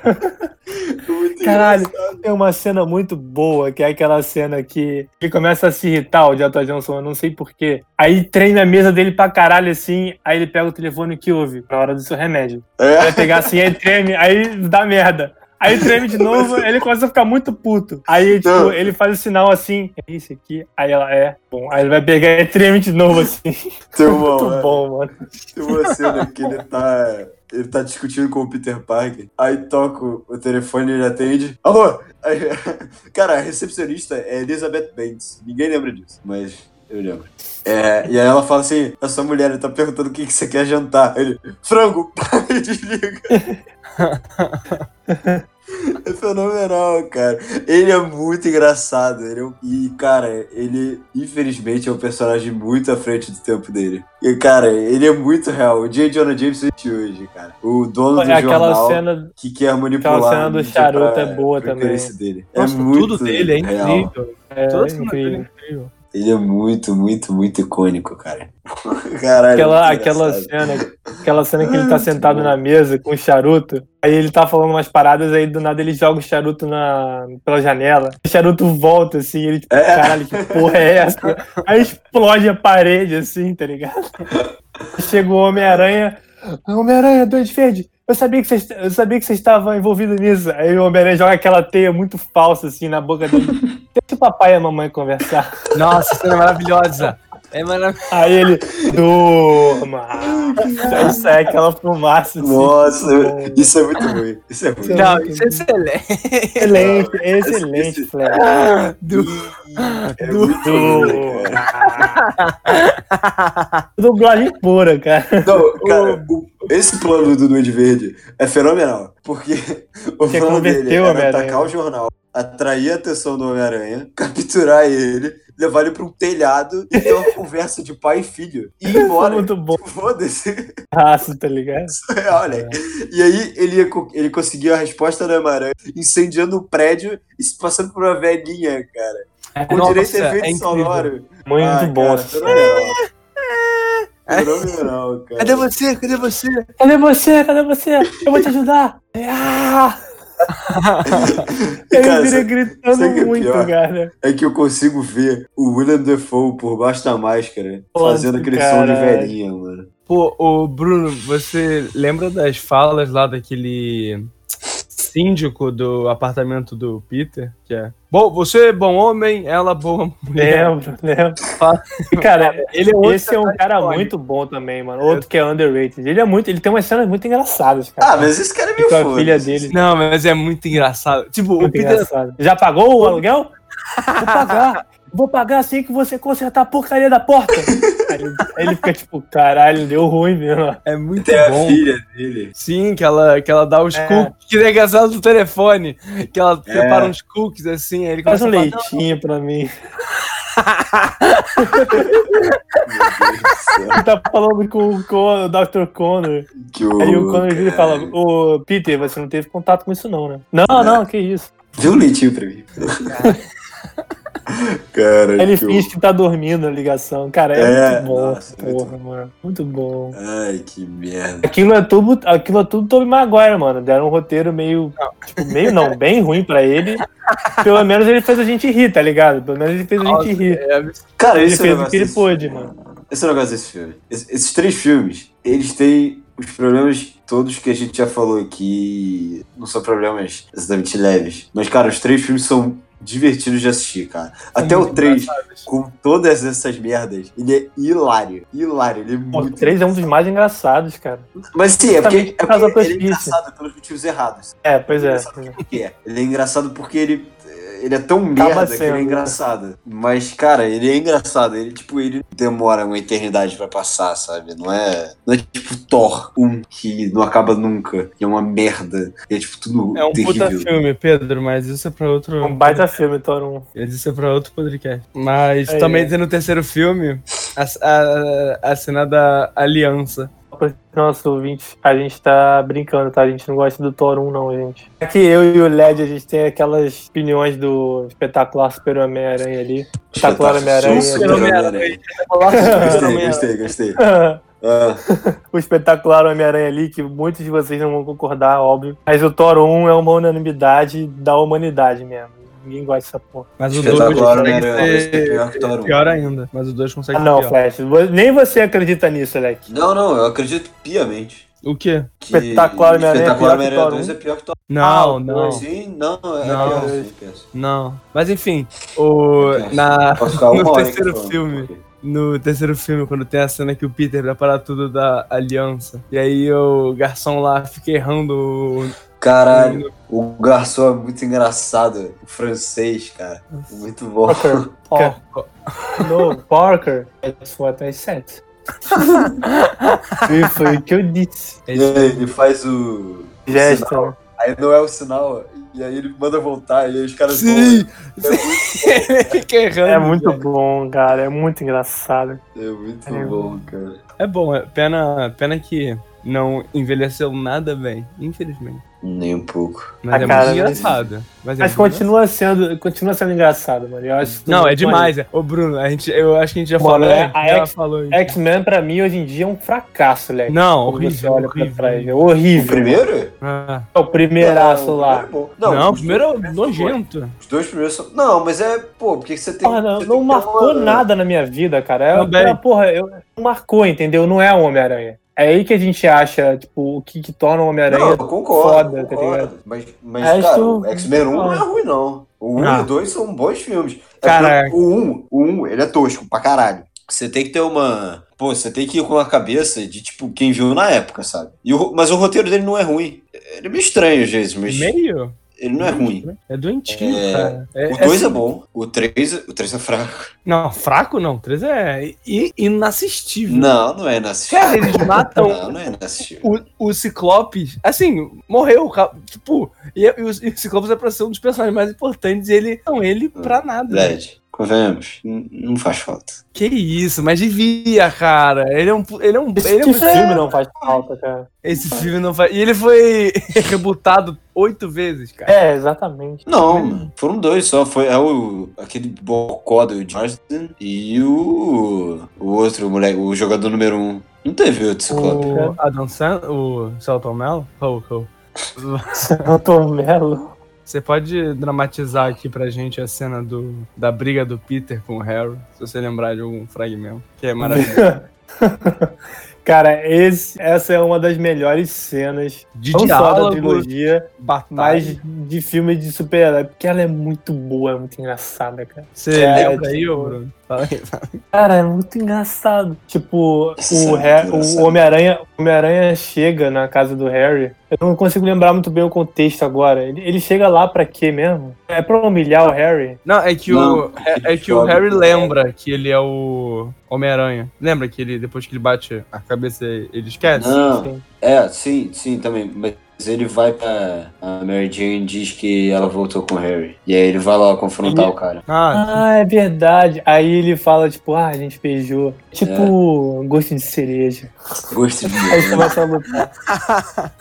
Muito Caralho. engraçado. Tem uma cena muito boa, que é aquela cena que ele começa a se irritar, o J. Johnson, eu não sei porquê. Aí treina a mesa dele pra caralho assim, aí ele pega o telefone que ouve, pra hora do seu remédio. É. Vai pegar assim, aí treme, aí dá merda. Aí treme de novo, ele começa a ficar muito puto. Aí, tipo, Não. ele faz o sinal assim, é isso aqui. Aí ela é. Bom, aí ele vai pegar e treme de novo assim. Tem uma, Muito bom, mano. Tem uma cena que ele tá. Ele tá discutindo com o Peter Parker. Aí toca o telefone e ele atende. Alô? Aí, cara, a recepcionista é Elizabeth Banks. Ninguém lembra disso, mas eu lembro. É, e aí ela fala assim: essa mulher tá perguntando o que, que você quer jantar. Ele, frango, e desliga. É fenomenal, cara. Ele é muito engraçado. Ele é um- E, cara, ele, infelizmente, é um personagem muito à frente do tempo dele. E, cara, ele é muito real. O J. Jonah Jameson de hoje, cara. O dono do É aquela jornal cena. que quer manipular aquela cena a do charuto pra- é boa também. Dele. Nossa, é muito tudo dele é real. incrível. É, cena dele é incrível. incrível. Ele é muito, muito, muito icônico, cara. Caralho. Aquela, aquela cena, aquela cena que ele tá Muito sentado na mesa com o charuto, aí ele tá falando umas paradas, aí do nada ele joga o charuto na, pela janela. O charuto volta, assim, ele tipo, É. caralho, que porra é essa? Aí explode a parede, assim, tá ligado? Chega o Homem-Aranha, Homem-Aranha, Duende Verde, eu sabia que vocês eu sabia que vocês estavam envolvidos nisso. Aí o Homem-Aranha joga aquela teia muito falsa, assim, na boca dele. Deixa o papai e a mamãe conversar. Nossa, cena maravilhosa. É maravilhoso. Aí ele, durma. Aí sai aquela fumaça. Assim, Nossa, isso é muito ruim. Isso é ruim. É Não, isso é excelente. Excelente, excelente, Esse- Flash. Do... É muito ruim, Do... cara. Dublagem pura, cara. Não, cara, o- esse plano do Duende Verde é fenomenal. Porque o Que plano dele era Homem-Aranha. atacar o jornal, atrair a atenção do Homem-Aranha, capturar ele, levar ele pra um telhado e ter uma conversa de pai e filho. E ir embora. Muito bom. Foda-se. Raça, tá ligado? Olha. E aí ele, ia ele conseguiu a resposta da Amarante, incendiando o prédio e se passando por uma velhinha, cara. Com Nossa, direito a efeito é sonoro. Muito Ah, bom. Cara, fenomenal. Cara. Cadê você? Cadê você? Cadê você? Cadê você? Eu vou te ajudar. Ah! Ele Cara, vira gritando é muito, pior? cara. É que eu consigo ver o William Defoe por baixo da máscara, Nossa, fazendo aquele som de velhinha, mano. Pô, ô Bruno, você lembra das falas lá daquele síndico do apartamento do Peter? Que é. Bom, você é bom homem, ela boa mulher. Lembro, lembro. Cara, Ele é esse é um cara icônico. muito bom também, mano. Outro que é underrated. Ele é muito. Ele tem umas cenas muito engraçadas, cara. Ah, mas esse cara é meio Com a foda. filha dele. Não, mas é muito engraçado. Tipo, o Muito Peter. engraçado. Já pagou o aluguel? Vou pagar. Vou pagar assim que você consertar a porcaria da porta. Aí ele, fica tipo, caralho, deu ruim mesmo. É muito Tem a bom. filha dele. Sim, que ela, que ela dá os É. cookies, que é engraçado do telefone. Que ela É. prepara uns cookies assim, aí ele Faz começa um a falar, leitinho pra mim. Meu Deus do céu. Ele tá falando com, o o Dr. Connor. Que o... Aí o Connor vira e fala: Ô, Peter, você não teve contato com isso, não, né? Não, não, que isso. Dê um leitinho pra mim. Cara, ele que finge que tá dormindo na ligação. Cara, é, É, muito bom. nossa, muito porra, mano. Muito bom. Ai, que merda. Aquilo é tudo, aquilo é tudo Tobey Maguire, mano. Deram um roteiro meio. Tipo, meio não, bem ruim pra ele. Pelo menos ele fez a gente rir, tá ligado? Pelo menos ele fez a gente Nossa, rir. é. Cara, Ele é fez o que ele desse pôde, mano. Esse é o negócio desse filme. Esse- Esses três filmes, eles têm os problemas todos que a gente já falou aqui. Não são problemas exatamente leves. Mas, cara, os três filmes são divertidos de assistir, cara. Até o muito 3, engraçados. com todas essas merdas, ele é hilário. Hilário, ele é Pô, O muito. 3 é um dos mais engraçados, cara. Mas sim, é porque, é porque ele é engraçado pelos motivos errados. É, pois é. Engraçado por quê? Ele é engraçado porque ele, ele é tão merda que ele é engraçado. Mas, cara, ele é engraçado. Ele, tipo, ele demora uma eternidade pra passar, sabe? Não é, não é tipo Thor 1, que não acaba nunca. Que é uma merda. É tipo tudo É um terrível. puta filme, Pedro, mas isso é pra outro. É um baita filme, Thor 1. Isso é pra outro podcast. Mas É, também é. tem no terceiro filme a, a, a cena da aliança. Para nosso ouvinte, a gente tá brincando, tá? A gente não gosta do Thor 1, não, gente. Aqui eu e o LED, a gente tem aquelas opiniões do espetacular Super Homem-Aranha ali. Espetacular Homem-Aranha. Super Homem-Aranha. Gostei, gostei, gostei. Ah, o espetacular Homem-Aranha ali, que muitos de vocês não vão concordar, óbvio. Mas o Thor 1 é uma unanimidade da humanidade mesmo. Ninguém gosta dessa porra. Mas o 2 espetacular consegue Homem-Aranha. Esse é ser pior 1. pior ainda. Mas o 2 consegue Ah, ser não, pior. Flash. Nem você acredita nisso, Alec. Não, não, eu acredito piamente. O quê? Que Espetacular Homem-Aranha é Espetacular pior que Homem-Aranha Thor 2 é pior que Thor Não, Ah, não. dois. Sim, não, é Não. pior sim, penso. Não. Mas enfim, o, na, no terceiro falando. filme, no terceiro filme, quando tem a cena que o Peter prepara tudo da aliança, e aí o garçom lá fica errando o- Caralho, o garçom é muito engraçado. O francês, cara. Muito bom. Parker. No, Parker. That's what I said. E foi o que eu disse. é E aí ele faz o. Gesto. sinal? Aí não é o sinal. E aí ele manda voltar. E aí os caras Sim! vão. Ele fica errando. É muito cara. bom, cara. É muito engraçado. É muito É. bom, cara. É bom, é pena, pena que não envelheceu nada bem, infelizmente. Nem um pouco. Mas Ah, é cara, muito engraçado. Mas, é Mas continua sendo, continua sendo engraçado, mano. Eu acho Não, é demais. É. Ô, Bruno, a gente, eu acho que a gente já Mano, falou. é, a já X- falou. X-Men, pra mim, hoje em dia é um fracasso, Leque. Não, Quando você horrível, olha pra horrível. trás. É O horrível. primeiro? Ah. É o primeiraço Não, lá. é bom. Não, o primeiro é nojento. Os dois primeiros são. Não, mas é. Pô, porque você tem. Porra, não, você não marcou uma- nada na minha vida, cara. É, é, porra, eu, não marcou, entendeu? Não é o Homem-Aranha. É aí que a gente acha, tipo, o que, que torna o Homem-Aranha eu concordo. foda, tá concordo. ligado? Mas, mas É, cara, isso- o X-Men 1 não é ruim, não. O 1 Ah. e o 2 são bons filmes. É Cara- porque O 1, o 1, ele é tosco pra caralho. Você tem que ter uma. Pô, você tem que ir com a cabeça de, tipo, quem viu na época, sabe? E o- mas o roteiro dele não é ruim. Ele é meio estranho às vezes, mas Meio? Ele não é ruim. É doentio, É, cara. É, O 2 é, assim- bom, o 3, o 3 é fraco. Não, fraco não. 3 é inassistível. Não, não é inassistível. Cara, eles matam Não, não é inassistível. o, o Ciclopes. Assim, morreu. Tipo, e, e o, e o Ciclopes é pra ser um dos personagens mais importantes. E ele. Não, ele pra nada. LED, convenhamos, não faz falta. Que isso, mas devia, cara. Ele é um. Ele é um. Esse Ele é um filme não faz falta, cara. Esse filme não faz. E ele foi rebutado oito vezes, cara. É, exatamente. Não, mano, foram dois só. Foi é o, aquele bocó do Marsden e o, o outro moleque, o jogador número um. Não teve outro ciclope. O Adam Sandler, o Celton Mello? Celton Mello. Você pode dramatizar aqui pra gente a cena do, da briga do Peter com o Harry, se você lembrar de algum fragmento, que é maravilhoso. Cara, esse, essa é uma das melhores cenas, De não só da diálogo, trilogia, batalha. mas de filme de super-herói, porque ela é muito boa, é muito engraçada, cara. Você É, lembra aí, tipo- ô Bruno? Fala aí, fala aí. Cara, é muito engraçado. Tipo, o, é o. Homem-Aranha Homem Chega na casa do Harry. Eu não consigo lembrar muito bem o contexto agora. Ele, ele chega lá pra quê mesmo? É pra humilhar o Harry? Não, é que, Não, o, é, é que o Harry lembra que ele é o Homem-Aranha. Lembra que ele, depois que ele bate a cabeça, ele esquece? Não, Sim. é, sim, sim, também. Mas ele vai pra. A Mary Jane diz que ela voltou com o Harry. E aí ele vai lá confrontar Ele- o cara. Ah, Ah, é verdade. Aí ele fala, tipo, ah, a gente beijou. Tipo, gosto de cereja. Gosto de Aí começa a lutar.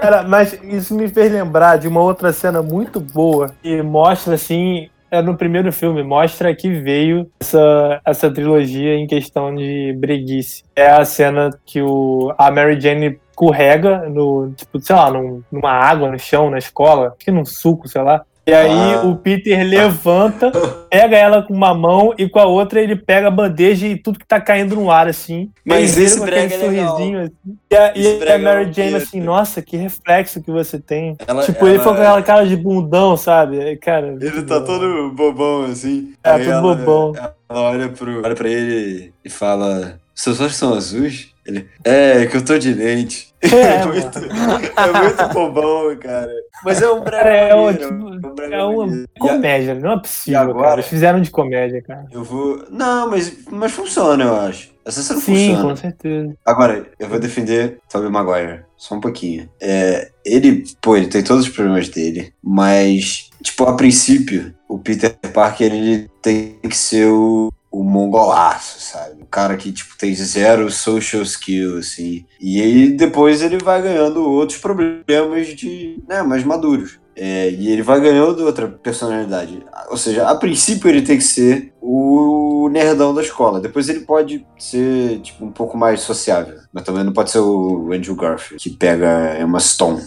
Cara, mas isso me fez lembrar de uma outra cena muito boa que mostra assim. É no primeiro filme, mostra que veio essa, essa trilogia em questão de breguice. É a cena que o, a Mary Jane escorrega no, tipo, sei lá, num- numa água no chão, na escola, acho que num suco, sei lá. E aí Ah. o Peter levanta, pega ela com uma mão e com a outra ele pega a bandeja e tudo que tá caindo no ar, assim. Mas Ele esse brega é sorrisinho, assim. E a, e a Mary é Jane um assim, nossa, que reflexo que você tem. Ela- tipo, ele ela- foi com aquela cara de bundão, sabe? Cara, Ele tá todo bobão assim. É, Aí todo ela, bobão. Ela olha, pro, olha pra ele e fala: Seus olhos são azuis? Ele, é, que eu tô de lente. É, É, muito, é muito bobão, cara. Mas é um brega Cara, é, um, maneiro, brega é uma maneiro. Comédia, não é possível, agora? cara. Eles fizeram de comédia, cara. Eu vou. Não, mas, mas funciona, eu acho. Essa cena Sim, funciona. com certeza. Agora, eu vou defender Tobey Maguire. Só um pouquinho. É, ele, pô, ele tem todos os problemas dele, mas, tipo, a princípio, o Peter Parker, ele tem que ser o, o mongolaço, sabe? O cara que, tipo, tem zero social skill, assim. E aí, depois, ele vai ganhando outros problemas de, né, mais maduros. É, e ele vai ganhando outra personalidade. Ou seja, a princípio ele tem que ser o nerdão da escola. Depois ele pode ser, tipo, um pouco mais sociável. Mas também não pode ser o Andrew Garfield, que pega Emma Stone.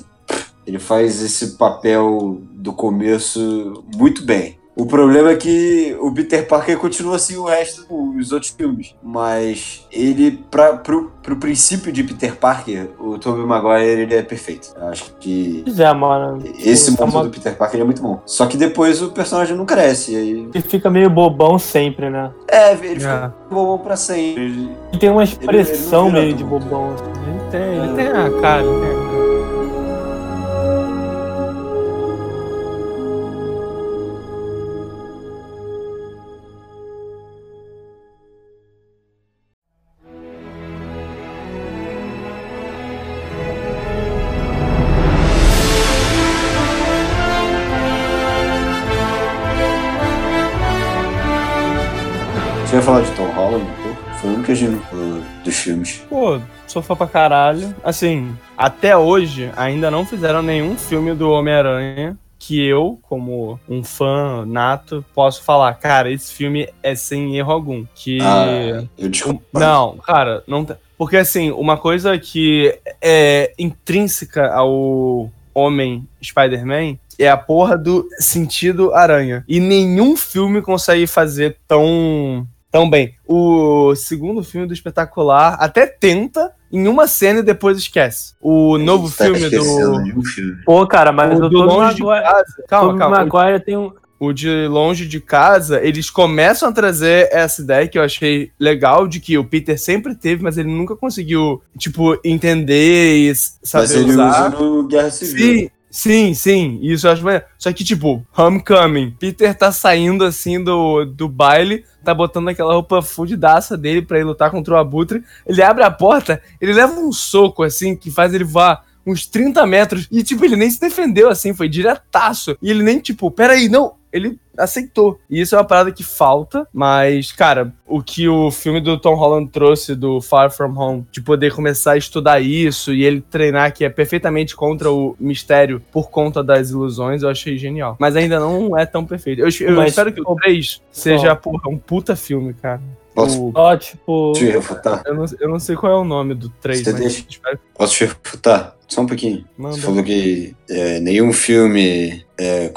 Ele faz esse papel do começo muito bem. O problema é que o Peter Parker continua assim o resto dos outros filmes. Mas ele, pra, pro, pro princípio de Peter Parker, o Tobey Maguire ele é perfeito. Eu acho que Pois é, mano. esse é mundo uma- do Peter Parker ele é muito bom. Só que depois o personagem não cresce. e Aí... Ele fica meio bobão sempre, né? É, ele fica É. bom pra sempre. Ele- E tem uma expressão ele vira meio de bobão. assim. ele tem, ele tem a cara, ele tem a cara. Falar de Tom Holland? Pô, foi o único que a gente não falou dos filmes. Pô, sou fã pra caralho. Assim, até hoje ainda não fizeram nenhum filme do Homem-Aranha que eu, como um fã nato, posso falar, cara, esse filme é sem erro algum. Que. Ah, eu desculpa. Não, cara, não tem. Porque assim, uma coisa que é intrínseca ao homem Spider-Man é a porra do sentido aranha. E nenhum filme consegue fazer tão tão bem. O segundo filme do espetacular até tenta em uma cena e depois esquece. O novo Você tá filme do um filme. Pô, cara, mas o o do Tobey longe de Maguire, casa. Calma, calma. Maguire tem um... o de longe de casa, eles começam a trazer essa ideia que eu achei legal, de que o Peter sempre teve, mas ele nunca conseguiu, tipo, entender e saber Mas ele usar. usa no Guerra Civil. Sim, sim, sim, isso eu acho bem. Só que, tipo, Homecoming, Peter tá saindo assim do, do baile, tá botando aquela roupa fudidaça dele pra ir lutar contra o Abutre. Ele abre a porta, ele leva um soco assim que faz ele voar uns 30 metros. E, tipo, ele nem se defendeu assim, foi diretaço. E ele nem, tipo, peraí, não. Ele aceitou. E isso é uma parada que falta, mas, cara, o que o filme do Tom Holland trouxe do Far From Home, de poder começar a estudar isso e ele treinar que é perfeitamente contra o mistério por conta das ilusões, eu achei genial. Mas ainda não é tão perfeito. Eu, eu Mas, espero que o 3 seja, porra, um puta filme, cara. Posso, O- Ó, tipo. te refutar? eu, não, eu não sei qual é o nome do 3, Você mas deixa- espero que Posso te refutar? Só um pouquinho. manda. Você falou que é, nenhum filme. É,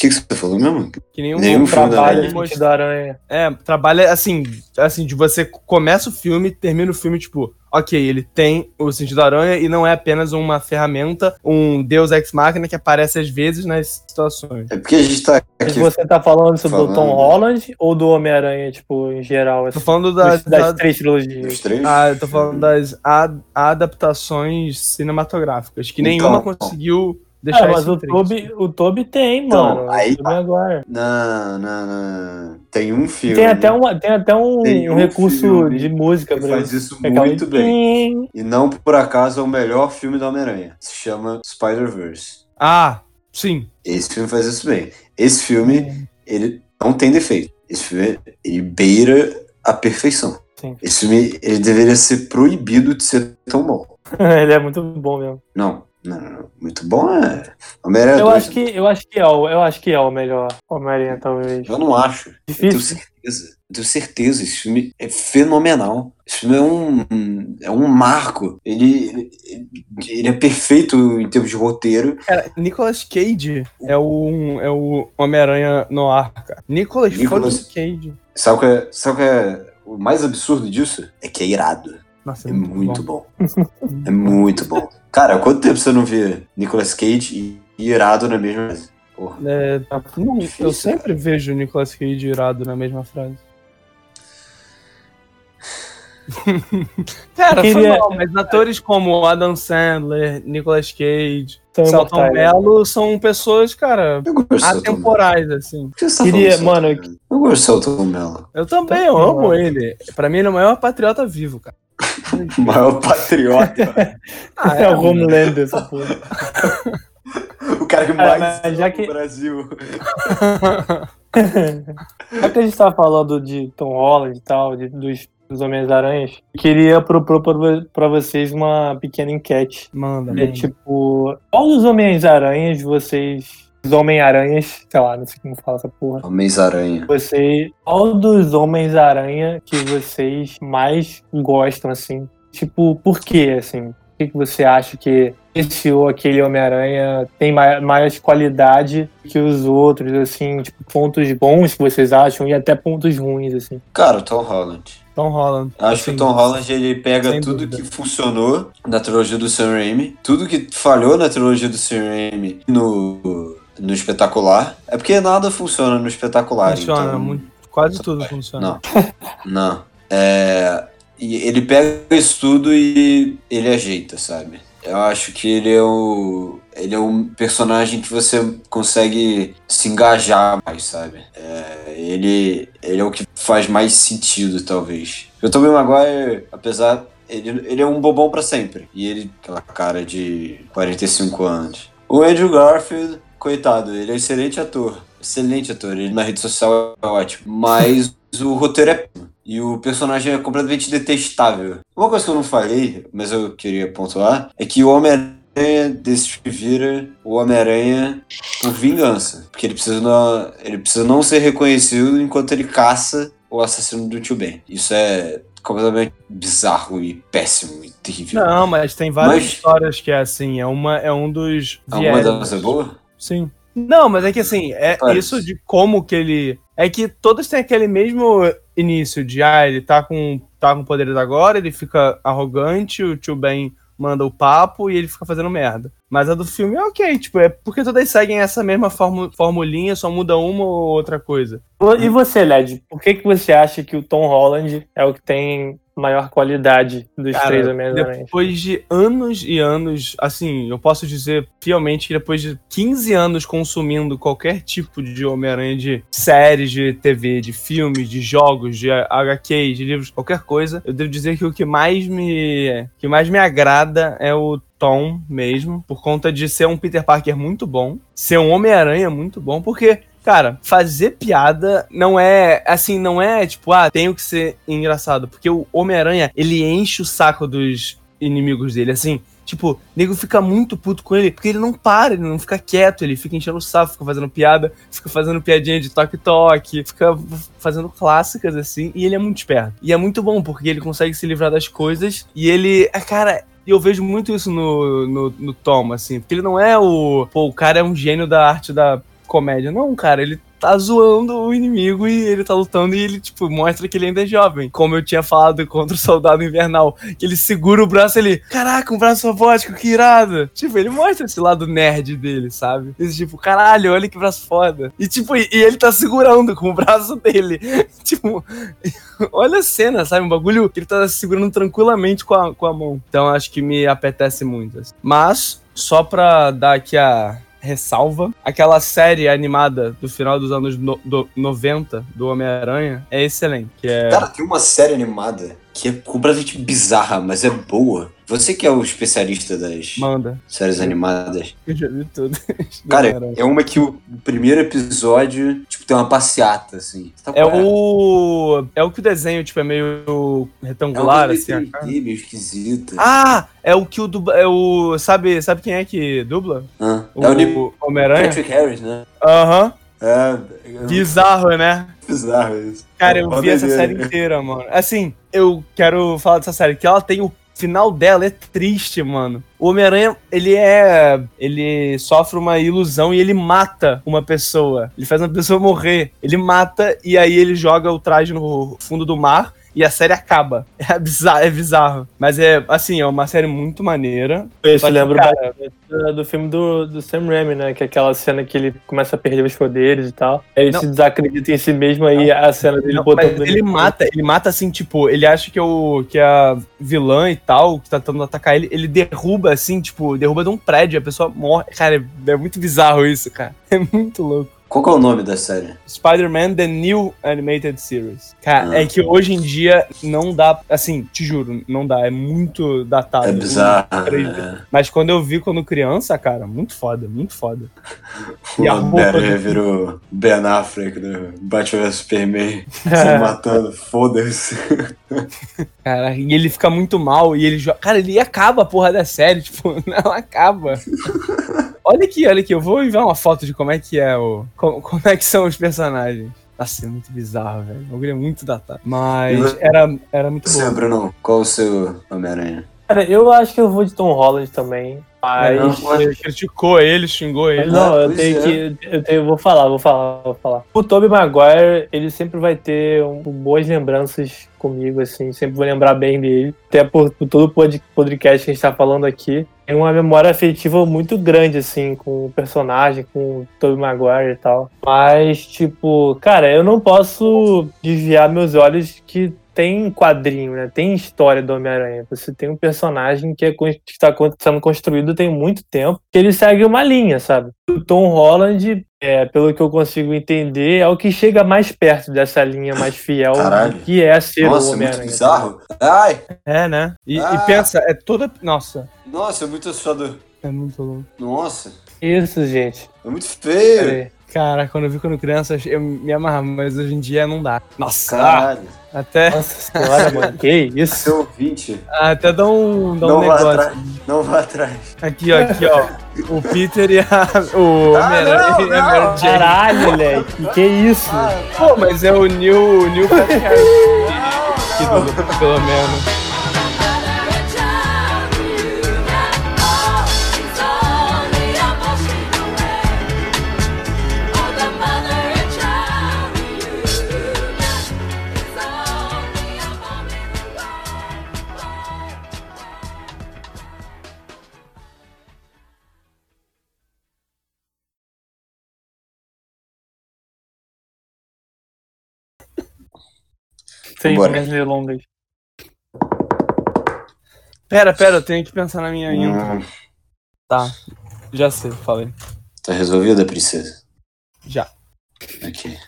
que, que você falou mesmo? Que nenhum, nenhum filme da Trabalho Aranha. de da aranha. É, trabalha assim, assim, de você começa o filme, termina o filme, tipo, ok, ele tem o sentido da aranha e não é apenas uma ferramenta, um Deus Ex Machina que aparece às vezes nas situações. É porque a gente tá Mas aqui. você tá falando sobre o Tom falando- Holland ou do Homem-Aranha, tipo, em geral? Tô Assim, falando da, das, das da- três trilogias. Três? ah, eu tô falando das a- adaptações cinematográficas, que nenhuma Então, conseguiu deixar Ah, mas o. Toby, o Toby tem, Então, mano. aí Toby Maguire. Não, não, não. Tem um filme. Tem até, uma, tem até um, Tem um um recurso de música que pra faz isso. muito bem. E não por acaso é o melhor filme do Homem-Aranha. Se chama Spider-Verse. Ah, sim. Esse filme faz isso bem. Esse filme, ele não tem defeito. Esse filme, ele beira a perfeição. Sim. Esse filme, ele deveria ser proibido de ser tão bom. Ele é muito bom mesmo. Não, não. Muito bom é. Homem-Aranha Eu 2. acho, que, eu, acho que é o, eu acho que é o melhor Homem-Aranha, talvez. Eu não acho. Eu tenho Difícil. certeza. Eu tenho certeza. Esse filme é fenomenal. Esse filme é um, é um marco. Ele, ele, ele é perfeito em termos de roteiro. Cara, Nicolas Cage é o, é o Homem-Aranha no ar, cara. Nicolas, Nicolas- Cage. Sabe o que é, sabe o que é o mais absurdo disso? É que é irado. Nossa, É muito bom. É muito bom. Cara, quanto tempo você não vê Nicolas Cage e irado na mesma vez? Porra. É, não, Difícil, eu sempre vejo o Nicolas Cage irado na mesma frase. Cara, queria- mal, mas atores como Adam Sandler, Nicolas Cage, São Celton. Mello são pessoas, cara, atemporais, assim. Tá Queria- mano? Eu gosto do Celton Mello. Eu também, eu amo ele. Pra mim, ele é o maior patriota vivo, cara. O maior patriota. Ah, É o mano. Homelander, essa porra. o cara que Cara, mais mas já que- o Brasil. Já que a gente tá falando de Tom Holland e tal, de- dos, dos Homens-Aranhas, eu queria propor pra vo- pra vocês uma pequena enquete. Manda, É manda. tipo, qual dos Homens-Aranhas vocês. Os Homem-Aranhas, sei lá, não sei como fala essa porra. Homens-Aranha. Você, qual dos Homens-Aranha que vocês mais gostam, assim? Tipo, por quê, assim? Por que, você acha que esse ou aquele Homem-Aranha tem mai- mais qualidade que os outros, assim? Tipo, pontos bons que vocês acham e até pontos ruins, assim. Cara, o Tom Holland. Tom Holland. Acho que o Tom Holland ele pega Sem tudo dúvida. que funcionou na trilogia do Sam Raimi, tudo que falhou na trilogia do Sam Raimi no, no espetacular. É porque nada funciona no espetacular. Funciona, então... muito, quase tudo funciona. Não. Não. É, e ele pega isso tudo e ele ajeita, sabe? Eu acho que ele é o. Ele é um personagem que você consegue se engajar mais, sabe? É, ele, ele é o que faz mais sentido, talvez. O Tobey Maguire, apesar. Ele, ele é um bobão pra sempre. E ele, aquela cara de 45 anos. O Andrew Garfield, coitado, ele é excelente ator. Excelente ator. Ele na rede social é ótimo. Mas o roteiro é. E o personagem é completamente detestável. Uma coisa que eu não falei, mas eu queria pontuar, é que o Homem-Aranha desse vira o Homem-Aranha por vingança. Porque ele precisa, não, ele precisa não ser reconhecido enquanto ele caça o assassino do tio Ben. Isso é completamente bizarro e péssimo e terrível. Não, mas tem várias Mas- histórias que é assim. É, uma, é um dos Alguma viés. delas é boa? Sim. Não, mas é que assim, é Parece. isso de como que ele. É que todos têm aquele mesmo início de ah, ele tá com, tá com poderes agora, ele fica arrogante, o tio Ben manda o papo e ele fica fazendo merda. Mas a do filme é ok, tipo, é porque todas seguem essa mesma formu formulinha, só muda uma ou outra coisa. E você, Led, por que, que você acha que o Tom Holland é o que tem maior qualidade dos Cara, três Homens-Aranhas? Depois de anos e anos, assim, eu posso dizer fielmente que depois de 15 anos consumindo qualquer tipo de Homem-Aranha de séries de TV, de filmes, de jogos, de HQ, de livros, qualquer coisa, eu devo dizer que o que mais me, que mais me agrada é o Tom mesmo, por conta de ser um Peter Parker muito bom, ser um Homem-Aranha muito bom, porque Cara, fazer piada não é, assim, não é tipo, ah, tenho que ser engraçado. Porque o Homem-Aranha, ele enche o saco dos inimigos dele, assim. Tipo, o nego fica muito puto com ele, porque ele não para, ele não fica quieto, ele fica enchendo o saco, fica fazendo piada, fica fazendo piadinha de toque-toque, fica fazendo clássicas assim, e ele é muito esperto. E é muito bom, porque ele consegue se livrar das coisas, e ele, é, cara, eu vejo muito isso no, no, no, Tom, assim, porque ele não é o. Pô, o cara é um gênio da arte da comédia. Não, cara, ele tá zoando o inimigo e ele tá lutando e ele, tipo, mostra que ele ainda é jovem. Como eu tinha falado contra o Soldado Invernal, que ele segura o braço ali, caraca, um braço robótico, que irado. Tipo, ele mostra esse lado nerd dele, sabe? Esse tipo, caralho, olha que braço foda. E tipo, e, e ele tá segurando com o braço dele. tipo, olha a cena, sabe? Um bagulho que ele tá segurando tranquilamente com a, com a mão. Então acho que me apetece muito. Assim. Mas, só pra dar aqui a ressalva. Aquela série animada do final dos anos no, do 90 do Homem-Aranha é excelente. É... Cara, tem uma série animada que é completamente bizarra, mas é boa. Você que é o especialista das Manda. séries animadas. Eu já vi tudo. Cara, é uma que o primeiro episódio, tipo, tem uma passeata, assim. Tá é o. É o que o desenho, tipo, é meio retangular, é assim. É meio esquisito. Ah! É o que o dubla. É o. Sabe, sabe quem é que dubla? Ah, o, é o Homem-Aranha? Patrick Harris, né? Aham. É, Bizarro, né? Bizarro isso. Cara, eu vi essa série inteira, mano. Assim, eu quero falar dessa série, que ela tem o final dela é triste, mano. O Homem-Aranha, ele é. Ele sofre uma ilusão e ele mata uma pessoa. Ele faz uma pessoa morrer. Ele mata e aí ele joga o traje no fundo do mar e a série acaba. É bizarro, é bizarro. Mas é, assim, é uma série muito maneira. Eu se lembro cara, do filme do, do Sam Raimi, né? Que é aquela cena que ele começa a perder os poderes e tal. Aí ele não. se desacredita em si mesmo, aí não. a cena dele não, botando... ele mata, ele mata assim, tipo, ele acha que, é o, que a vilã e tal, que tá tentando atacar ele, ele derruba assim, tipo, derruba de um prédio, a pessoa morre. Cara, é muito bizarro isso, cara. É muito louco. Qual é o nome da série? Spider-Man The New Animated Series. Cara, ah. é que hoje em dia não dá, assim, te juro, não dá, é muito datado. É bizarro. É. Mas quando eu vi quando criança, cara, muito foda, muito foda. o Homem-Aranha virou Ben Affleck do Batman vs Superman, se matando, foda-se. Cara, e ele fica muito mal e ele joga. Cara, ele acaba a porra da série, tipo, não acaba. Olha aqui, olha aqui, eu vou enviar uma foto de como é que é o. Como, como é que são os personagens. Nossa, é muito bizarro, velho. O bagulho é muito datado. Mas era, era muito Você, bom. Bruno, qual o seu Homem-Aranha? Cara, eu acho que eu vou de Tom Holland também. Mas. Não, criticou ele, xingou ele. Não, eu tenho é. que. Eu, tenho, vou falar, vou falar, vou falar. O Tobey Maguire, ele sempre vai ter um, boas lembranças comigo, assim. Sempre vou lembrar bem dele. Até por, por todo o podcast que a gente tá falando aqui. Tem uma memória afetiva muito grande, assim, com o personagem, com o Tobey Maguire e tal. Mas, tipo, cara, eu não posso desviar meus olhos que tem quadrinho, né? Tem história do Homem-Aranha. Você tem um personagem que, é, está sendo construído tem muito tempo, que ele segue uma linha, sabe? O Tom Holland, é, pelo que eu consigo entender, é o que chega mais perto dessa linha mais fiel, Caralho. que é ser Nossa, o Homem-Aranha. bizarro. Ai! É, né? E, ah. e, pensa, é toda. Nossa. Nossa, é muito assustador. É muito louco. Nossa. Isso, gente. É muito feio. Cara, quando eu vi quando criança, eu me amarrava, mas hoje em dia não dá. Nossa! Caralho. Até. Nossa senhora, mano. Que isso? Seu ouvinte. Até dá um, dá não um negócio. Atrás. Não vá atrás. Aqui, ó, aqui, ó. O Peter e a. O ah, Homem-Aranha e a Mary Jane. Caralho, moleque. Que isso? Ah, Pô, mas é o New, New Patrick Harris. Pelo menos. Sem mais delongas. Pera, pera, eu tenho que pensar na minha intro. Hum. Tá, já sei, falei. Tá resolvida, princesa? Já. Aqui.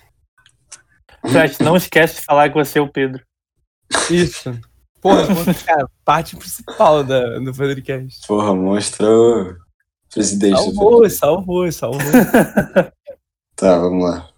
Fred, não esquece de falar que você é o Pedro. Isso. Porra, cara, parte principal da, do podcast. Porra, mostra o presidente salvou, do Salvou, salvou, salvou. Tá, vamos lá.